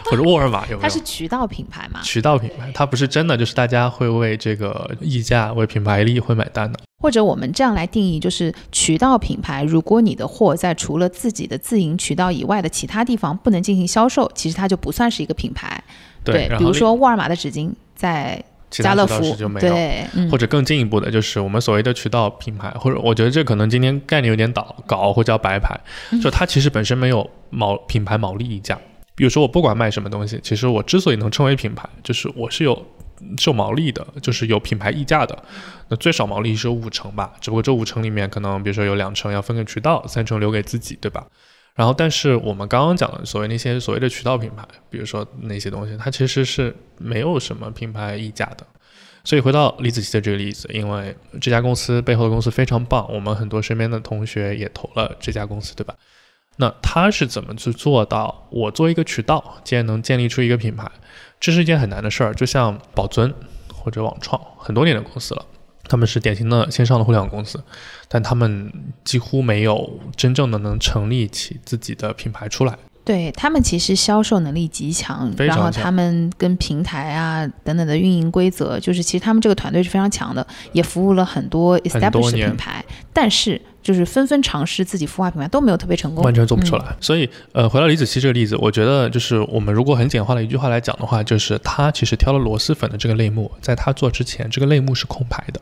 或者沃尔玛有没有？它是渠道品牌嘛？渠道品牌，它不是真的，就是大家会为这个溢价、为品牌力会买单的。或者我们这样来定义，就是渠道品牌，如果你的货在除了自己的自营渠道以外的其他地方不能进行销售，其实它就不算是一个品牌。对，比如说沃尔玛的纸巾在。家乐福就没有，或者更进一步的，就是我们所谓的渠道品牌，或者我觉得这可能今天概念有点倒搞，或叫白牌，就它其实本身没有毛品牌毛利溢价。比如说我不管卖什么东西，其实我之所以能称为品牌，就是我是有受毛利的，就是有品牌溢价的。那最少毛利是有五成吧，只不过这五成里面可能比如说有两成要分给渠道，三成留给自己，对吧？然后，但是我们刚刚讲的所谓那些所谓的渠道品牌，比如说那些东西，它其实是没有什么品牌溢价的。所以回到李子柒的这个例子，因为这家公司背后的公司非常棒，我们很多身边的同学也投了这家公司，对吧？那他是怎么去做到？我做一个渠道，竟然能建立出一个品牌，这是一件很难的事儿。就像宝尊或者网创，很多年的公司了。他们是典型的线上的互联网公司，但他们几乎没有真正的能成立起自己的品牌出来。对他们其实销售能力极强，然后他们跟平台啊等等的运营规则，就是其实他们这个团队是非常强的，也服务了很多 established 品牌，但是。就是纷纷尝试自己孵化品牌都没有特别成功，完全做不出来。所以，呃，回到李子柒这个例子，我觉得就是我们如果很简化的一句话来讲的话，就是他其实挑了螺蛳粉的这个类目，在他做之前，这个类目是空白的。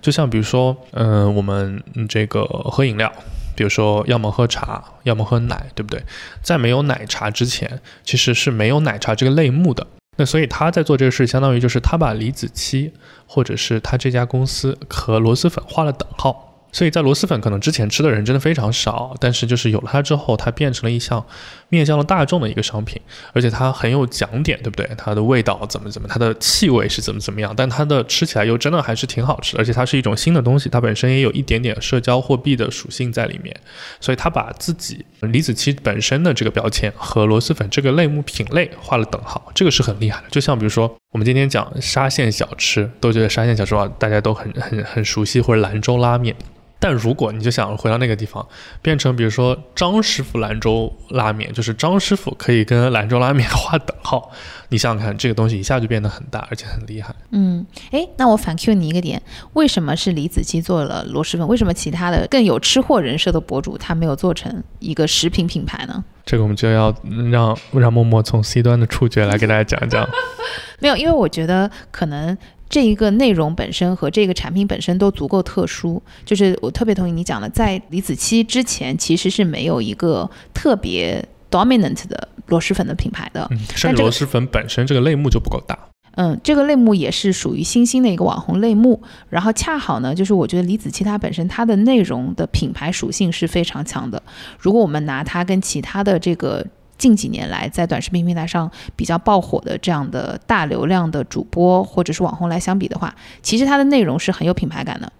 就像比如说，嗯，我们这个喝饮料，比如说要么喝茶，要么喝奶，对不对？在没有奶茶之前，其实是没有奶茶这个类目的。那所以他在做这个事，相当于就是他把李子柒或者是他这家公司和螺蛳粉画了等号。所以在螺蛳粉可能之前吃的人真的非常少，但是就是有了它之后，它变成了一项面向了大众的一个商品，而且它很有讲点，对不对？它的味道怎么怎么，它的气味是怎么怎么样，但它的吃起来又真的还是挺好吃，而且它是一种新的东西，它本身也有一点点社交货币的属性在里面，所以它把自己李子柒本身的这个标签和螺蛳粉这个类目品类画了等号，这个是很厉害的。就像比如说我们今天讲沙县小吃，都觉得沙县小吃啊，大家都很很很熟悉，或者兰州拉面。但如果你就想回到那个地方，变成比如说张师傅兰州拉面，就是张师傅可以跟兰州拉面划等号，你想想看，这个东西一下就变得很大，而且很厉害。嗯，哎，那我反 Q 你一个点，为什么是李子柒做了螺蛳粉？为什么其他的更有吃货人设的博主他没有做成一个食品品牌呢？这个我们就要让让默默从 C 端的触觉来给大家讲一讲。没有，因为我觉得可能。这一个内容本身和这个产品本身都足够特殊，就是我特别同意你讲的，在李子柒之前其实是没有一个特别 dominant 的螺蛳粉的品牌的，甚至螺蛳粉本身这个类目就不够大。嗯，这个类目也是属于新兴的一个网红类目，然后恰好呢，就是我觉得李子柒它本身它的内容的品牌属性是非常强的，如果我们拿它跟其他的这个。近几年来，在短视频平台上比较爆火的这样的大流量的主播或者是网红来相比的话，其实它的内容是很有品牌感的。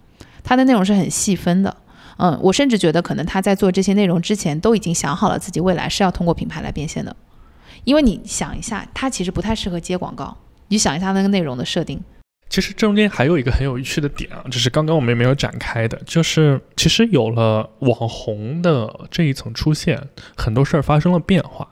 它的内容是很细分的。嗯，我甚至觉得可能他在做这些内容之前都已经想好了自己未来是要通过品牌来变现的，因为你想一下，他其实不太适合接广告。你想一下那个内容的设定，其实中间还有一个很有趣的点啊，就是刚刚我们也没有展开的，就是其实有了网红的这一层出现，很多事儿发生了变化。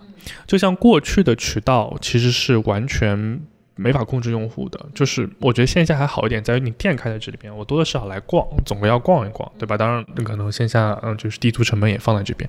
就像过去的渠道其实是完全。没法控制用户的，就是我觉得线下还好一点，在于你店开在这里边，我多多少少来逛，总归要逛一逛，对吧？当然，可能线下，嗯，就是地图成本也放在这边。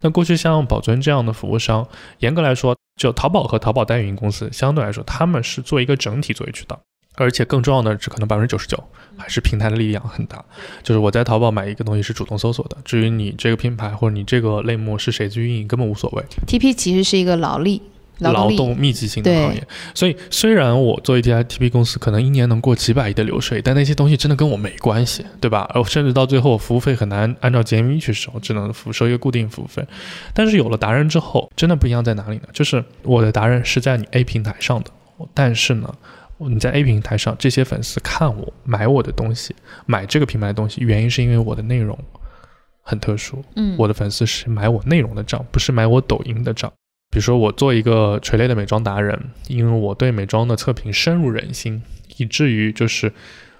那过去像宝尊这样的服务商，严格来说，就淘宝和淘宝代运营公司相对来说，他们是做一个整体作为渠道，而且更重要的是，可能百分之九十九还是平台的力量很大。就是我在淘宝买一个东西是主动搜索的，至于你这个品牌或者你这个类目是谁去运营，根本无所谓。TP 其实是一个劳力。劳动密集型的行业，所以虽然我做一家 TP 公司，可能一年能过几百亿的流水，但那些东西真的跟我没关系，对吧？而，甚至到最后，服务费很难按照 GMV 去收，只能付收一个固定服务费。但是有了达人之后，真的不一样在哪里呢？就是我的达人是在你 A 平台上的，但是呢，你在 A 平台上，这些粉丝看我买我的东西，买这个品牌的东西，原因是因为我的内容很特殊。嗯，我的粉丝是买我内容的账，不是买我抖音的账。比如说，我做一个垂类的美妆达人，因为我对美妆的测评深入人心，以至于就是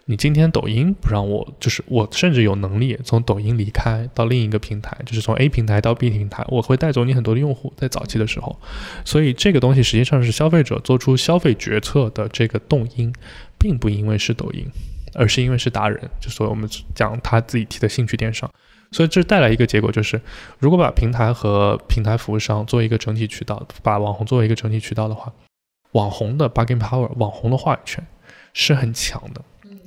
你今天抖音不让我，就是我甚至有能力从抖音离开到另一个平台，就是从 A 平台到 B 平台，我会带走你很多的用户，在早期的时候。所以这个东西实际上是消费者做出消费决策的这个动因，并不因为是抖音，而是因为是达人，就所以我们讲他自己提的兴趣电商。所以这带来一个结果就是，如果把平台和平台服务商做一个整体渠道，把网红作为一个整体渠道的话，网红的 bargaining power，网红的话语权是很强的，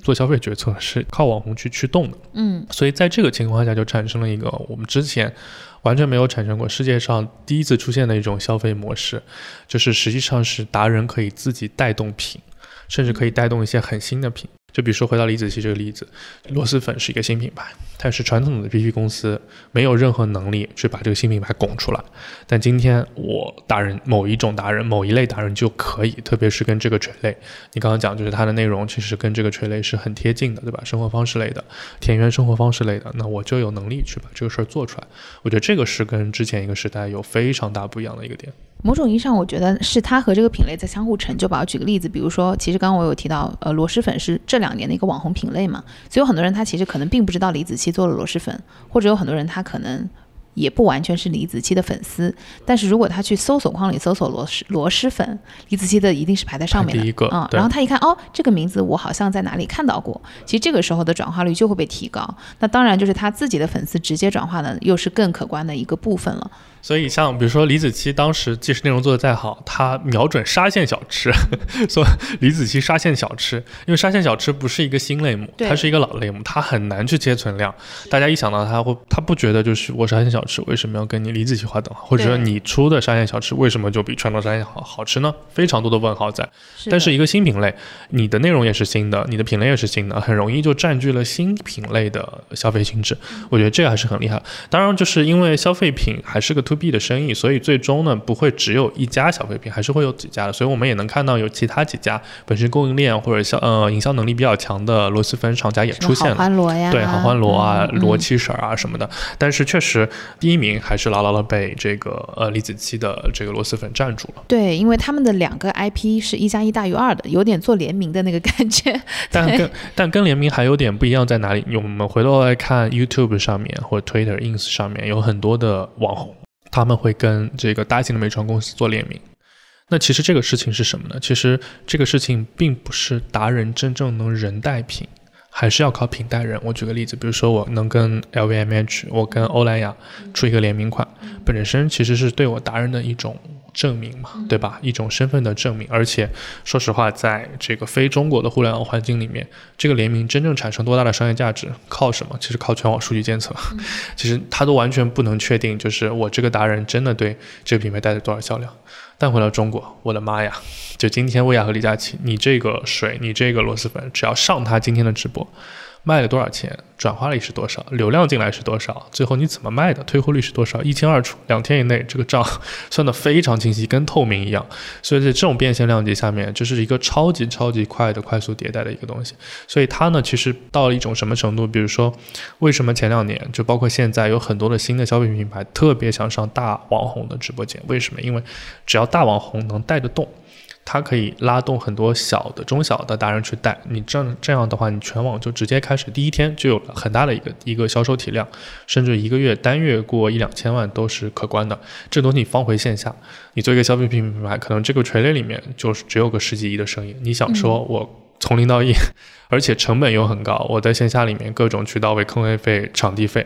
做消费决策是靠网红去驱动的。嗯，所以在这个情况下就产生了一个我们之前完全没有产生过，世界上第一次出现的一种消费模式，就是实际上是达人可以自己带动品，甚至可以带动一些很新的品。就比如说回到李子柒这个例子，螺蛳粉是一个新品牌。但是传统的 BP 公司没有任何能力去把这个新品牌拱出来，但今天我达人某一种达人某一类达人就可以，特别是跟这个垂类，你刚刚讲就是它的内容其实跟这个垂类是很贴近的，对吧？生活方式类的、田园生活方式类的，那我就有能力去把这个事儿做出来。我觉得这个是跟之前一个时代有非常大不一样的一个点。某种意义上，我觉得是它和这个品类在相互成就吧。我举个例子，比如说，其实刚刚我有提到，呃，螺蛳粉是这两年的一个网红品类嘛，所以有很多人他其实可能并不知道李子柒做了螺蛳粉，或者有很多人他可能。也不完全是李子柒的粉丝，但是如果他去搜索框里搜索螺蛳螺蛳粉，李子柒的一定是排在上面的第一个啊。然后他一看，哦，这个名字我好像在哪里看到过，其实这个时候的转化率就会被提高。那当然就是他自己的粉丝直接转化的，又是更可观的一个部分了。所以像比如说李子柒当时即使内容做的再好，他瞄准沙县小吃，说李子柒沙县小吃，因为沙县小吃不是一个新类目，它是一个老类目，它很难去切存量。大家一想到它会，他不觉得就是我沙县小。吃为什么要跟你李子柒划等号？或者说你出的沙县小吃为什么就比传统沙县好好吃呢？非常多的问号在。但是一个新品类，你的内容也是新的，你的品类也是新的，很容易就占据了新品类的消费心智。我觉得这个还是很厉害。当然，就是因为消费品还是个 to B 的生意，所以最终呢不会只有一家消费品，还是会有几家的。所以我们也能看到有其他几家本身供应链或者销呃营销能力比较强的螺蛳粉厂家也出现了。好欢螺呀，对，好欢螺啊，螺七婶啊什么的。但是确实。第一名还是牢牢的被这个呃李子柒的这个螺蛳粉占住了。对，因为他们的两个 IP 是一加一大于二的，有点做联名的那个感觉。但跟 但跟联名还有点不一样在哪里？我们回头来看 YouTube 上面或者 Twitter、Ins 上面有很多的网红，他们会跟这个大型的美妆公司做联名。那其实这个事情是什么呢？其实这个事情并不是达人真正能人带品。还是要靠品带人。我举个例子，比如说我能跟 LVMH，我跟欧莱雅出一个联名款，本身其实是对我达人的一种证明嘛，对吧？一种身份的证明。而且说实话，在这个非中国的互联网环境里面，这个联名真正产生多大的商业价值，靠什么？其实靠全网数据监测。其实他都完全不能确定，就是我这个达人真的对这个品牌带来多少销量。但回到中国，我的妈呀！就今天，薇娅和李佳琦，你这个水，你这个螺蛳粉，只要上他今天的直播，卖了多少钱，转化率是多少，流量进来是多少，最后你怎么卖的，退货率是多少，一清二楚，两天以内这个账算得非常清晰，跟透明一样。所以在这种变现量级下面，就是一个超级超级快的快速迭代的一个东西。所以它呢，其实到了一种什么程度？比如说，为什么前两年就包括现在有很多的新的消费品品牌特别想上大网红的直播间？为什么？因为只要大网红能带得动。它可以拉动很多小的、中小的达人去带你，这样这样的话，你全网就直接开始，第一天就有了很大的一个一个销售体量，甚至一个月单月过一两千万都是可观的。这东西你放回线下，你做一个消费品品牌，可能这个垂类里面就是只有个十几亿的生意。你想说我从零到一，而且成本又很高，我在线下里面各种渠道费、坑位费、场地费。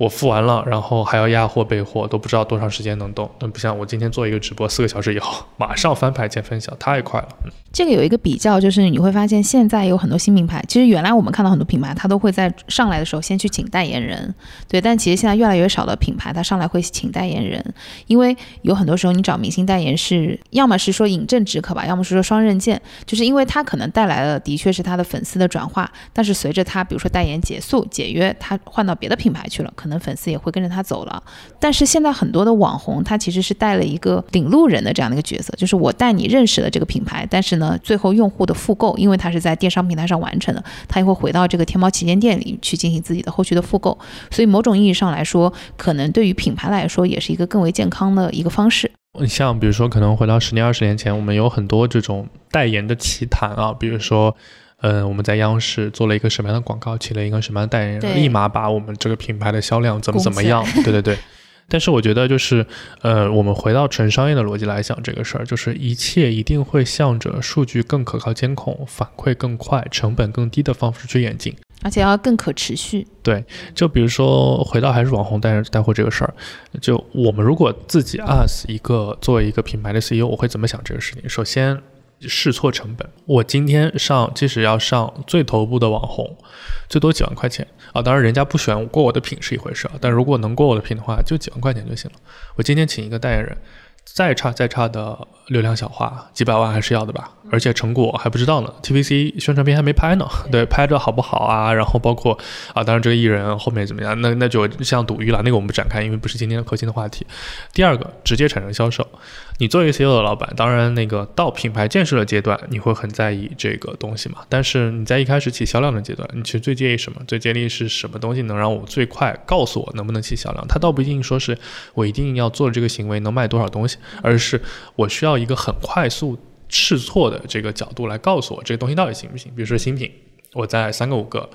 我付完了，然后还要压货备货，都不知道多长时间能动。那不像我今天做一个直播，四个小时以后马上翻牌见分晓，太快了。这个有一个比较，就是你会发现现在有很多新品牌，其实原来我们看到很多品牌，它都会在上来的时候先去请代言人，对。但其实现在越来越少的品牌，它上来会请代言人，因为有很多时候你找明星代言是，要么是说饮鸩止渴吧，要么是说双刃剑，就是因为他可能带来的的确是他的粉丝的转化，但是随着他比如说代言结束解约，他换到别的品牌去了，可能。可能粉丝也会跟着他走了，但是现在很多的网红，他其实是带了一个领路人的这样的一个角色，就是我带你认识了这个品牌，但是呢，最后用户的复购，因为他是在电商平台上完成的，他也会回到这个天猫旗舰店里去进行自己的后续的复购，所以某种意义上来说，可能对于品牌来说，也是一个更为健康的一个方式。像比如说，可能回到十年、二十年前，我们有很多这种代言的奇谈啊，比如说。嗯，我们在央视做了一个什么样的广告，请了一个什么样的代言人，立马把我们这个品牌的销量怎么怎么样？对对对。但是我觉得就是，呃，我们回到纯商业的逻辑来想这个事儿，就是一切一定会向着数据更可靠监控、反馈更快、成本更低的方式去演进，而且要更可持续。对，就比如说回到还是网红带带货这个事儿，就我们如果自己 as 一个作为一个品牌的 CEO，我会怎么想这个事情？首先。试错成本，我今天上，即使要上最头部的网红，最多几万块钱啊！当然，人家不选过我的品是一回事啊，但如果能过我的品的话，就几万块钱就行了。我今天请一个代言人，再差再差的流量小花，几百万还是要的吧？而且成果还不知道呢，TVC 宣传片还没拍呢，对，拍着好不好啊？然后包括啊，当然这个艺人后面怎么样，那那就像赌鱼了，那个我们不展开，因为不是今天核心的话题。第二个，直接产生销售。你作为一个 CEO 的老板，当然那个到品牌建设的阶段，你会很在意这个东西嘛。但是你在一开始起销量的阶段，你其实最介意什么？最介意是什么东西能让我最快告诉我能不能起销量？它倒不一定说是我一定要做这个行为能卖多少东西，而是我需要一个很快速试错的这个角度来告诉我这个东西到底行不行。比如说新品，我在三个五个。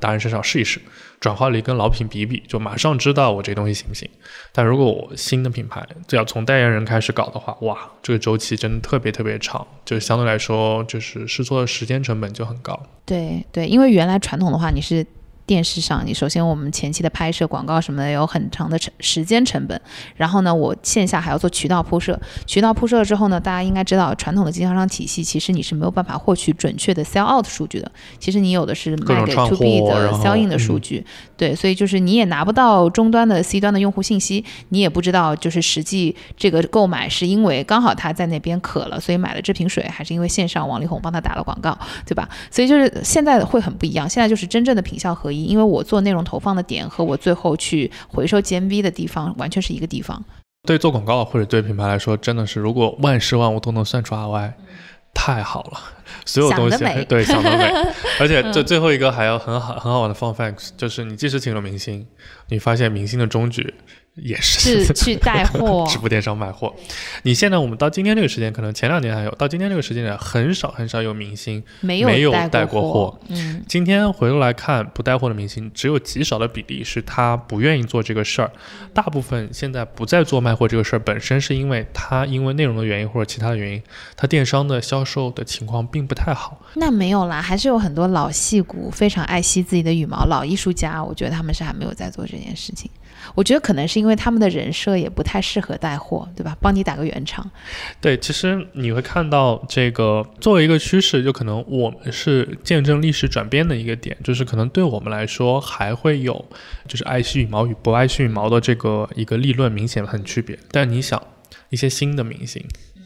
达人身上试一试，转化率跟老品比比，就马上知道我这东西行不行。但如果我新的品牌就要从代言人开始搞的话，哇，这个周期真的特别特别长，就相对来说就是试错的时间成本就很高。对对，因为原来传统的话你是。电视上，你首先我们前期的拍摄广告什么的有很长的成时间成本，然后呢，我线下还要做渠道铺设，渠道铺设了之后呢，大家应该知道传统的经销商体系其实你是没有办法获取准确的 sell out 数据的，其实你有的是卖给 to B 的 sell in 的数据，对，所以就是你也拿不到终端的 C 端的用户信息，你也不知道就是实际这个购买是因为刚好他在那边渴了，所以买了这瓶水，还是因为线上王力宏帮他打了广告，对吧？所以就是现在会很不一样，现在就是真正的品效合。因为我做内容投放的点和我最后去回收 GMV 的地方完全是一个地方。对做广告或者对品牌来说，真的是如果万事万物都能算出 ROI，太好了。所有东西对想得美，而且这最后一个还要很好很好玩的 fun facts，就是你即使请了明星，你发现明星的终局。也是 去带货，直播电商卖货。你现在我们到今天这个时间，可能前两年还有，到今天这个时间点很少很少有明星没有带过货。嗯，今天回头来看，不带货的明星只有极少的比例是他不愿意做这个事儿。大部分现在不再做卖货这个事儿，本身是因为他因为内容的原因或者其他的原因，他电商的销售的情况并不太好。那没有啦，还是有很多老戏骨非常爱惜自己的羽毛，老艺术家，我觉得他们是还没有在做这件事情。我觉得可能是因为他们的人设也不太适合带货，对吧？帮你打个圆场。对，其实你会看到这个作为一个趋势，就可能我们是见证历史转变的一个点，就是可能对我们来说还会有，就是爱惜羽毛与不爱惜羽毛的这个一个立论明显很区别。但你想，一些新的明星。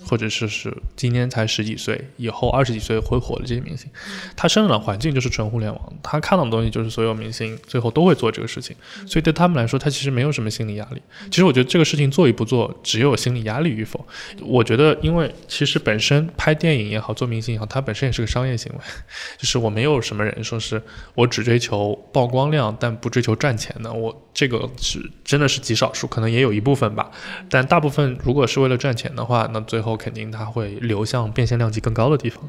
或者是是今年才十几岁，以后二十几岁会火的这些明星，他生长的环境就是纯互联网，他看到的东西就是所有明星最后都会做这个事情，所以对他们来说，他其实没有什么心理压力。其实我觉得这个事情做与不做，只有心理压力与否。我觉得，因为其实本身拍电影也好，做明星也好，它本身也是个商业行为，就是我没有什么人说是我只追求曝光量，但不追求赚钱的，我这个是真的是极少数，可能也有一部分吧，但大部分如果是为了赚钱的话，那最后肯定它会流向变现量级更高的地方。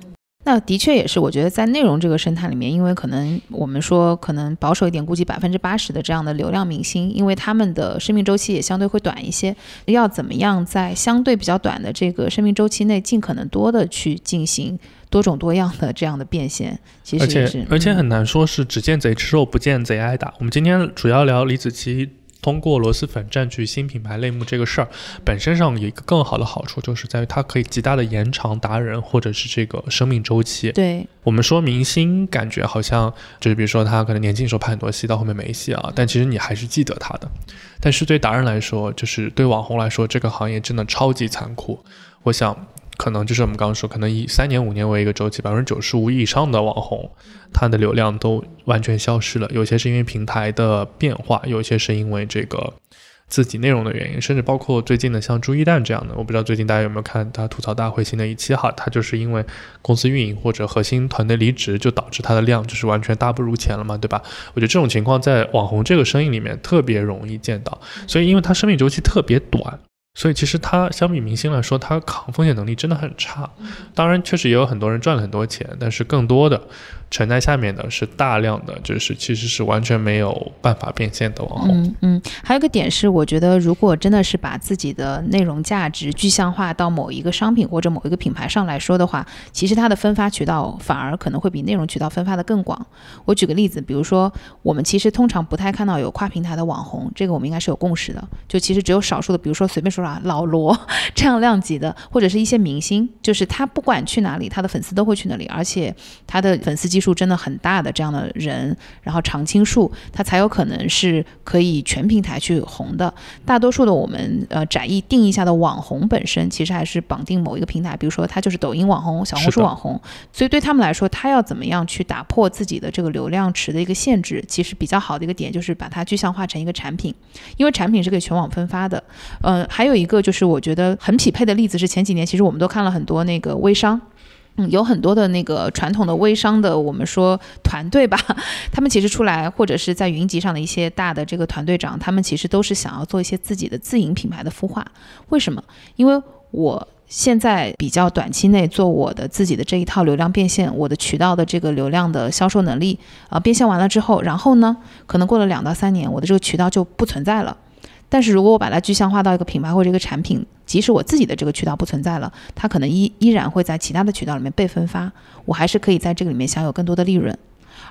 那的确也是，我觉得在内容这个生态里面，因为可能我们说可能保守一点，估计百分之八十的这样的流量明星，因为他们的生命周期也相对会短一些，要怎么样在相对比较短的这个生命周期内，尽可能多的去进行多种多样的这样的变现，其而且实而且嗯很难说是只见贼吃肉，不见贼挨打。我们今天主要聊李子柒通过螺蛳粉占据新品牌类目这个事儿，本身上有一个更好的好处，就是在于它可以极大的延长达人或者是这个生命周期。对，我们说明星，感觉好像就是比如说他可能年轻时候拍很多戏，到后面没戏啊，但其实你还是记得他的。但是对达人来说，就是对网红来说，这个行业真的超级残酷。我想，可能就是我们刚刚说，可能以三年五年为一个周期，百分之九十五以上的网红，他的流量都完全消失了。有些是因为平台的变化，有些是因为这个。自己内容的原因，甚至包括最近的像朱一蛋这样的，我不知道最近大家有没有看他吐槽大会新的一期哈，他就是因为公司运营或者核心团队离职，就导致他的量就是完全大不如前了嘛，对吧？我觉得这种情况在网红这个生意里面特别容易见到，所以因为他生命周期特别短。所以其实它相比明星来说，它抗风险能力真的很差。当然，确实也有很多人赚了很多钱，但是更多的承在下面的是大量的，就是其实是完全没有办法变现的网红。嗯嗯，还有一个点是，我觉得如果真的是把自己的内容价值具象化到某一个商品或者某一个品牌上来说的话，其实它的分发渠道反而可能会比内容渠道分发的更广。我举个例子，比如说我们其实通常不太看到有跨平台的网红，这个我们应该是有共识的。就其实只有少数的，比如说随便说啊，老罗这样量级的，或者是一些明星，就是他不管去哪里，他的粉丝都会去那里，而且他的粉丝基数真的很大的这样的人，然后常青树，他才有可能是可以全平台去红的。大多数的我们呃窄义定义下的网红本身，其实还是绑定某一个平台，比如说他就是抖音网红、小红书网红，所以对他们来说，他要怎么样去打破自己的这个流量池的一个限制，其实比较好的一个点就是把它具象化成一个产品，因为产品是可以全网分发的。呃，还有还有一个就是我觉得很匹配的例子是前几年，其实我们都看了很多那个微商。嗯，有很多的那个传统的微商的，我们说团队吧，他们其实出来或者是在云集上的一些大的这个团队长，他们其实都是想要做一些自己的自营品牌的孵化。为什么？因为我现在比较短期内做我的自己的这一套流量变现，我的渠道的这个流量的销售能力啊、变现完了之后，然后呢，可能过了两到三年，我的这个渠道就不存在了。但是如果我把它具象化到一个品牌或者一个产品，即使我自己的这个渠道不存在了，它可能依依然会在其他的渠道里面被分发，我还是可以在这个里面享有更多的利润。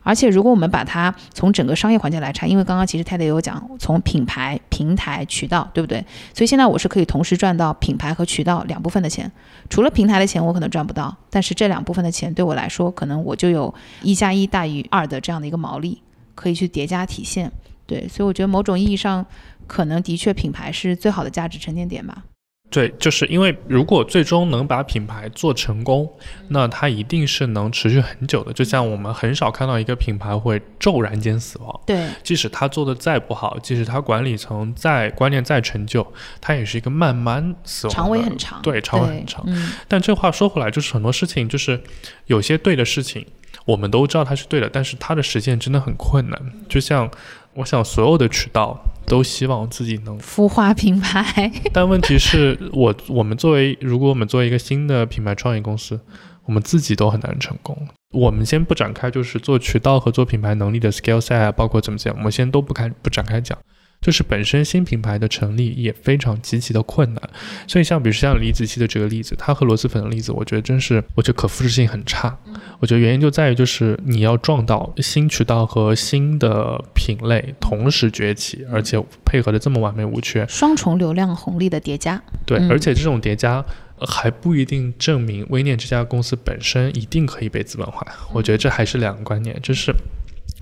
而且，如果我们把它从整个商业环节来拆，因为刚刚其实泰德也有讲，从品牌、平台、渠道，对不对？所以现在我是可以同时赚到品牌和渠道两部分的钱。除了平台的钱，我可能赚不到，但是这两部分的钱对我来说，可能我就有一加一大于二的这样的一个毛利，可以去叠加体现。对，所以我觉得某种意义上，可能的确品牌是最好的价值沉淀点吧。对，就是因为如果最终能把品牌做成功，那它一定是能持续很久的。就像我们很少看到一个品牌会骤然间死亡，对，即使它做的再不好，即使它管理层再观念再陈旧，它也是一个慢慢死亡，长尾很长，对，长尾很长。嗯，但这话说回来，就是很多事情，就是有些对的事情，我们都知道它是对的，但是它的实现真的很困难。就像我想，所有的渠道都希望自己能孵化品牌，但问题是我我们作为如果我们作为一个新的品牌创业公司，我们自己都很难成功。我们先不展开就是做渠道和做品牌能力的 skill set，啊包括怎么讲，我们先都不开不展开讲。就是本身新品牌的成立也非常极其的困难，所以像比如像李子柒的这个例子，它和螺蛳粉的例子，我觉得真是我觉得可复制性很差。我觉得原因就在于就是你要撞到新渠道和新的品类同时崛起，而且配合的这么完美无缺，双重流量红利的叠加。对，嗯而且这种叠加。呃还不一定证明微念这家公司本身一定可以被资本化，我觉得这还是两个观念，就是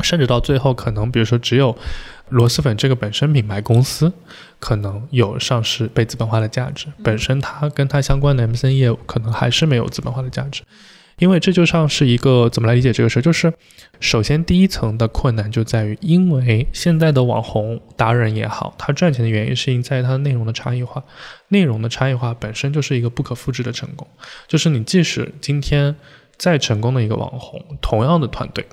甚至到最后，可能比如说只有螺蛳粉这个本身品牌公司可能有上市被资本化的价值，本身它跟它相关的 MCN 业务可能还是没有资本化的价值。因为这就像是一个怎么来理解这个事儿，就是首先第一层的困难就在于，因为现在的网红达人也好，他赚钱的原因是因在于他的内容的差异化，内容的差异化本身就是一个不可复制的成功。就是你即使今天再成功的一个网红，同样的团队，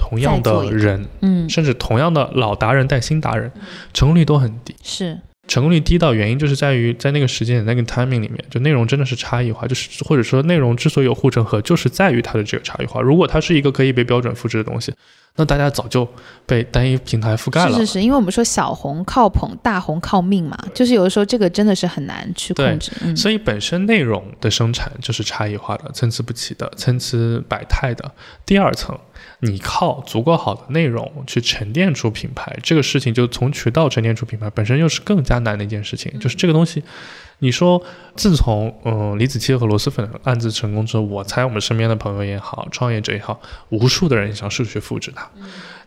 同样的人，嗯，甚至同样的老达人带新达人，成功率都很低。是，成功率低到原因就是在于在那个时间点那个 timing 里面，就内容真的是差异化，就是或者说内容之所以有护城河，就是在于它的这个差异化。如果它是一个可以被标准复制的东西，那大家早就被单一平台覆盖了。是是是，因为我们说小红靠捧，大红靠命嘛，就是有的时候这个真的是很难去控制。嗯，所以本身内容的生产就是差异化的、参差不齐的、参差百态的。第二层，你靠足够好的内容去沉淀出品牌，这个事情就从渠道沉淀出品牌，本身又是更加难的一件事情。就是这个东西，你说自从嗯李子柒和螺蛳粉案子成功之后，我猜我们身边的朋友也好，创业者也好，无数的人想试图去复制它，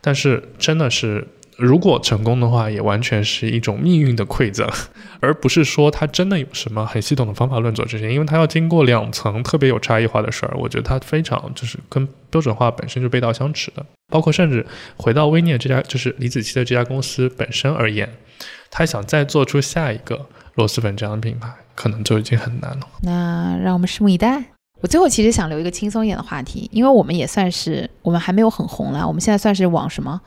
但是真的是。如果成功的话，也完全是一种命运的馈赠，而不是说它真的有什么很系统的方法论做这些，因为它要经过两层特别有差异化的事儿，我觉得它非常就是跟标准化本身就背道相驰的。包括甚至回到微念这家就是李子柒的这家公司本身而言，他想再做出下一个螺蛳粉这样的品牌，可能就已经很难了。那让我们拭目以待。我最后其实想留一个轻松一点的话题，因为我们也算是我们还没有很红啦，我们现在算是网什么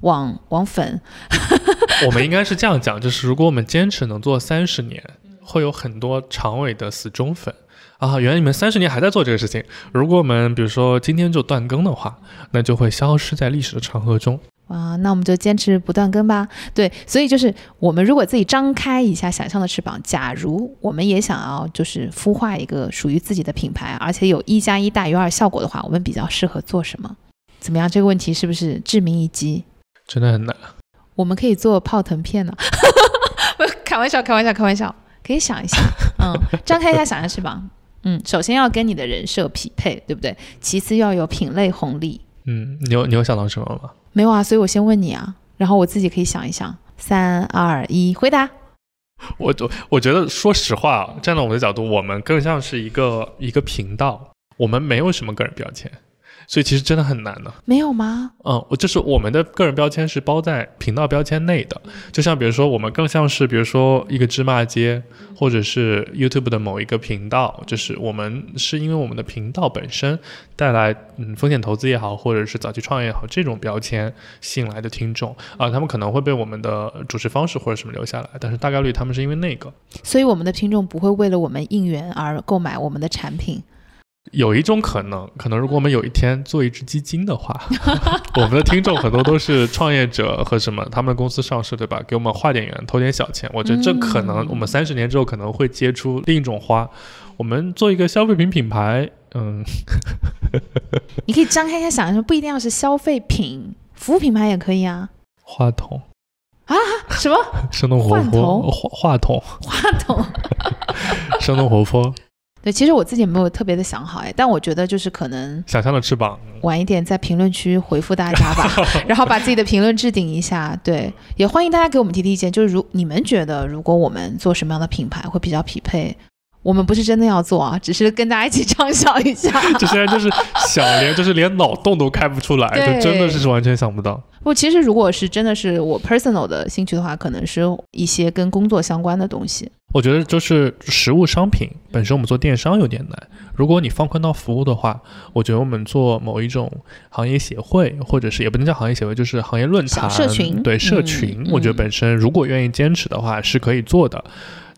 网网粉，我们应该是这样讲，就是如果我们坚持能做三十年，会有很多长尾的死忠粉啊。原来你们三十年还在做这个事情。如果我们比如说今天就断更的话，那就会消失在历史的长河中。啊，那我们就坚持不断更吧。对，所以就是我们如果自己张开一下想象的翅膀，假如我们也想要就是孵化一个属于自己的品牌，而且有一加一大于二效果的话，我们比较适合做什么？怎么样？这个问题是不是致命一击？真的很难。我们可以做泡腾片呢？不，开玩笑，开玩笑，开玩笑，可以想一下，嗯，张开一下想象翅膀，嗯，首先要跟你的人设匹配，对不对？其次要有品类红利。嗯，你有你有想到什么吗？没有啊，所以我先问你啊，然后我自己可以想一想。三二一，回答。我我我觉得，说实话啊，站在我们的角度，我们更像是一个一个频道，我们没有什么个人标签，所以其实真的很难呢。没有吗？嗯，我就是我们的个人标签是包在频道标签内的，就像比如说我们更像是比如说一个芝麻街，或者是 YouTube 的某一个频道，就是我们是因为我们的频道本身带来嗯风险投资也好，或者是早期创业也好这种标签吸引来的听众啊，他们可能会被我们的主持方式或者什么留下来，但是大概率他们是因为那个。所以我们的听众不会为了我们应援而购买我们的产品。有一种可能，可能如果我们有一天做一只基金的话，我们的听众很多都是创业者和什么，他们的公司上市，对吧？给我们画点圆，投点小钱，我觉得这可能我们三十年之后可能会结出另一种花。我们做一个消费品品牌，嗯，你可以张开一下想象，不一定要是消费品，服务品牌也可以啊。话筒啊？什么？生动活泼，话话筒话筒？生动活泼，对，其实我自己也没有特别的想好哎，但我觉得就是可能想象的翅膀。晚一点在评论区回复大家吧，然后把自己的评论置顶一下。对，也欢迎大家给我们提提意见，就是如你们觉得如果我们做什么样的品牌会比较匹配？我们不是真的要做啊，只是跟大家一起畅想一下。这些人就是想连就是连脑洞都开不出来，就真的是完全想不到。不，其实如果是真的是我 personal 的兴趣的话，可能是一些跟工作相关的东西。我觉得就是实物商品本身，我们做电商有点难。如果你放宽到服务的话，我觉得我们做某一种行业协会，或者是也不能叫行业协会，就是行业论坛、社群对社嗯群，嗯我觉得本身如果愿意坚持的话，是可以做的。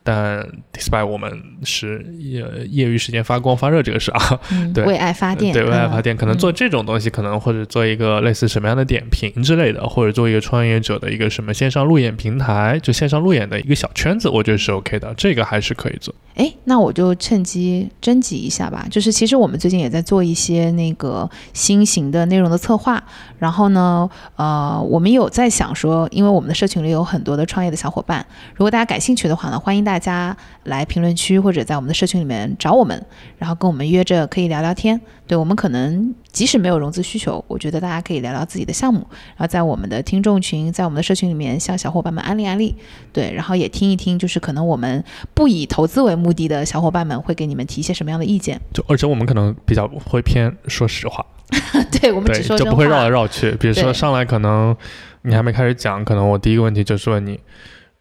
但 despite 我们是业业余时间发光发热这个事啊，嗯，对为爱发电，对，为爱嗯发电，可能做这种东西，可能或者做一个类似什么样的点评之类的，或者做一个创业者的一个什么线上路演平台，就线上路演的一个小圈子，我觉得是 OK 的，这个还是可以做。哎，那我就趁机征集一下吧。就是其实我们最近也在做一些那个新型的内容的策划，然后呢，呃，我们有在想说，因为我们的社群里有很多的创业的小伙伴，如果大家感兴趣的话呢，欢迎大大家来评论区或者在我们的社群里面找我们，然后跟我们约着可以聊聊天。对我们可能即使没有融资需求，我觉得大家可以聊聊自己的项目，然后在我们的听众群，在我们的社群里面向小伙伴们安利安利。对，然后也听一听，就是可能我们不以投资为目的的小伙伴们会给你们提一些什么样的意见。就而且我们可能比较会偏说实话，对我们只说真就不会绕来。绕去。比如说上来可能你还没开始讲，可能我第一个问题就是问你，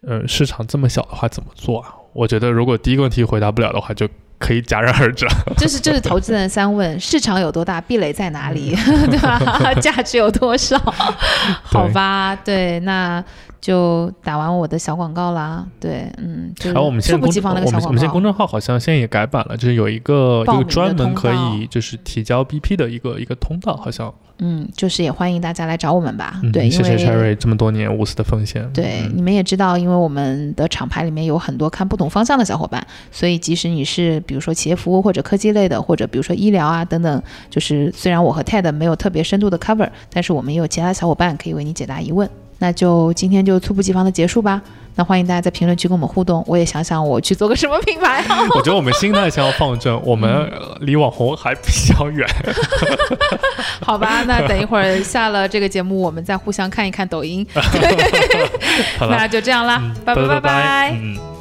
呃，市场这么小的话怎么做啊？我觉得如果第一个问题回答不了的话，就可以戛然而止。就是就是投资人三问：市场有多大？壁垒在哪里？对吧？价值有多少？好吧，对，那就打完我的小广告啦。对，嗯，就是然后我们现在公我小广告们我们现在公。众号好像现在也改版了，就是有一个一个专门可以就是提交 BP 的一个一个通道，好像。嗯，就是也欢迎大家来找我们吧。嗯对，因谢谢 Cherry 这么多年无私的奉献。对，嗯你们也知道，因为我们的厂牌里面有很多看不同方向的小伙伴，所以即使你是比如说企业服务或者科技类的，或者比如说医疗啊等等，就是虽然我和 Ted 没有特别深度的 cover，但是我们也有其他小伙伴可以为你解答疑问。那就今天就猝不及防的结束吧。那欢迎大家在评论区跟我们互动，我也想想我去做个什么品牌啊。我觉得我们心态先要放正，我们呃离网红还比较远。好吧，那等一会儿下了这个节目，我们再互相看一看抖音。那就这样啦，嗯拜拜拜拜。嗯。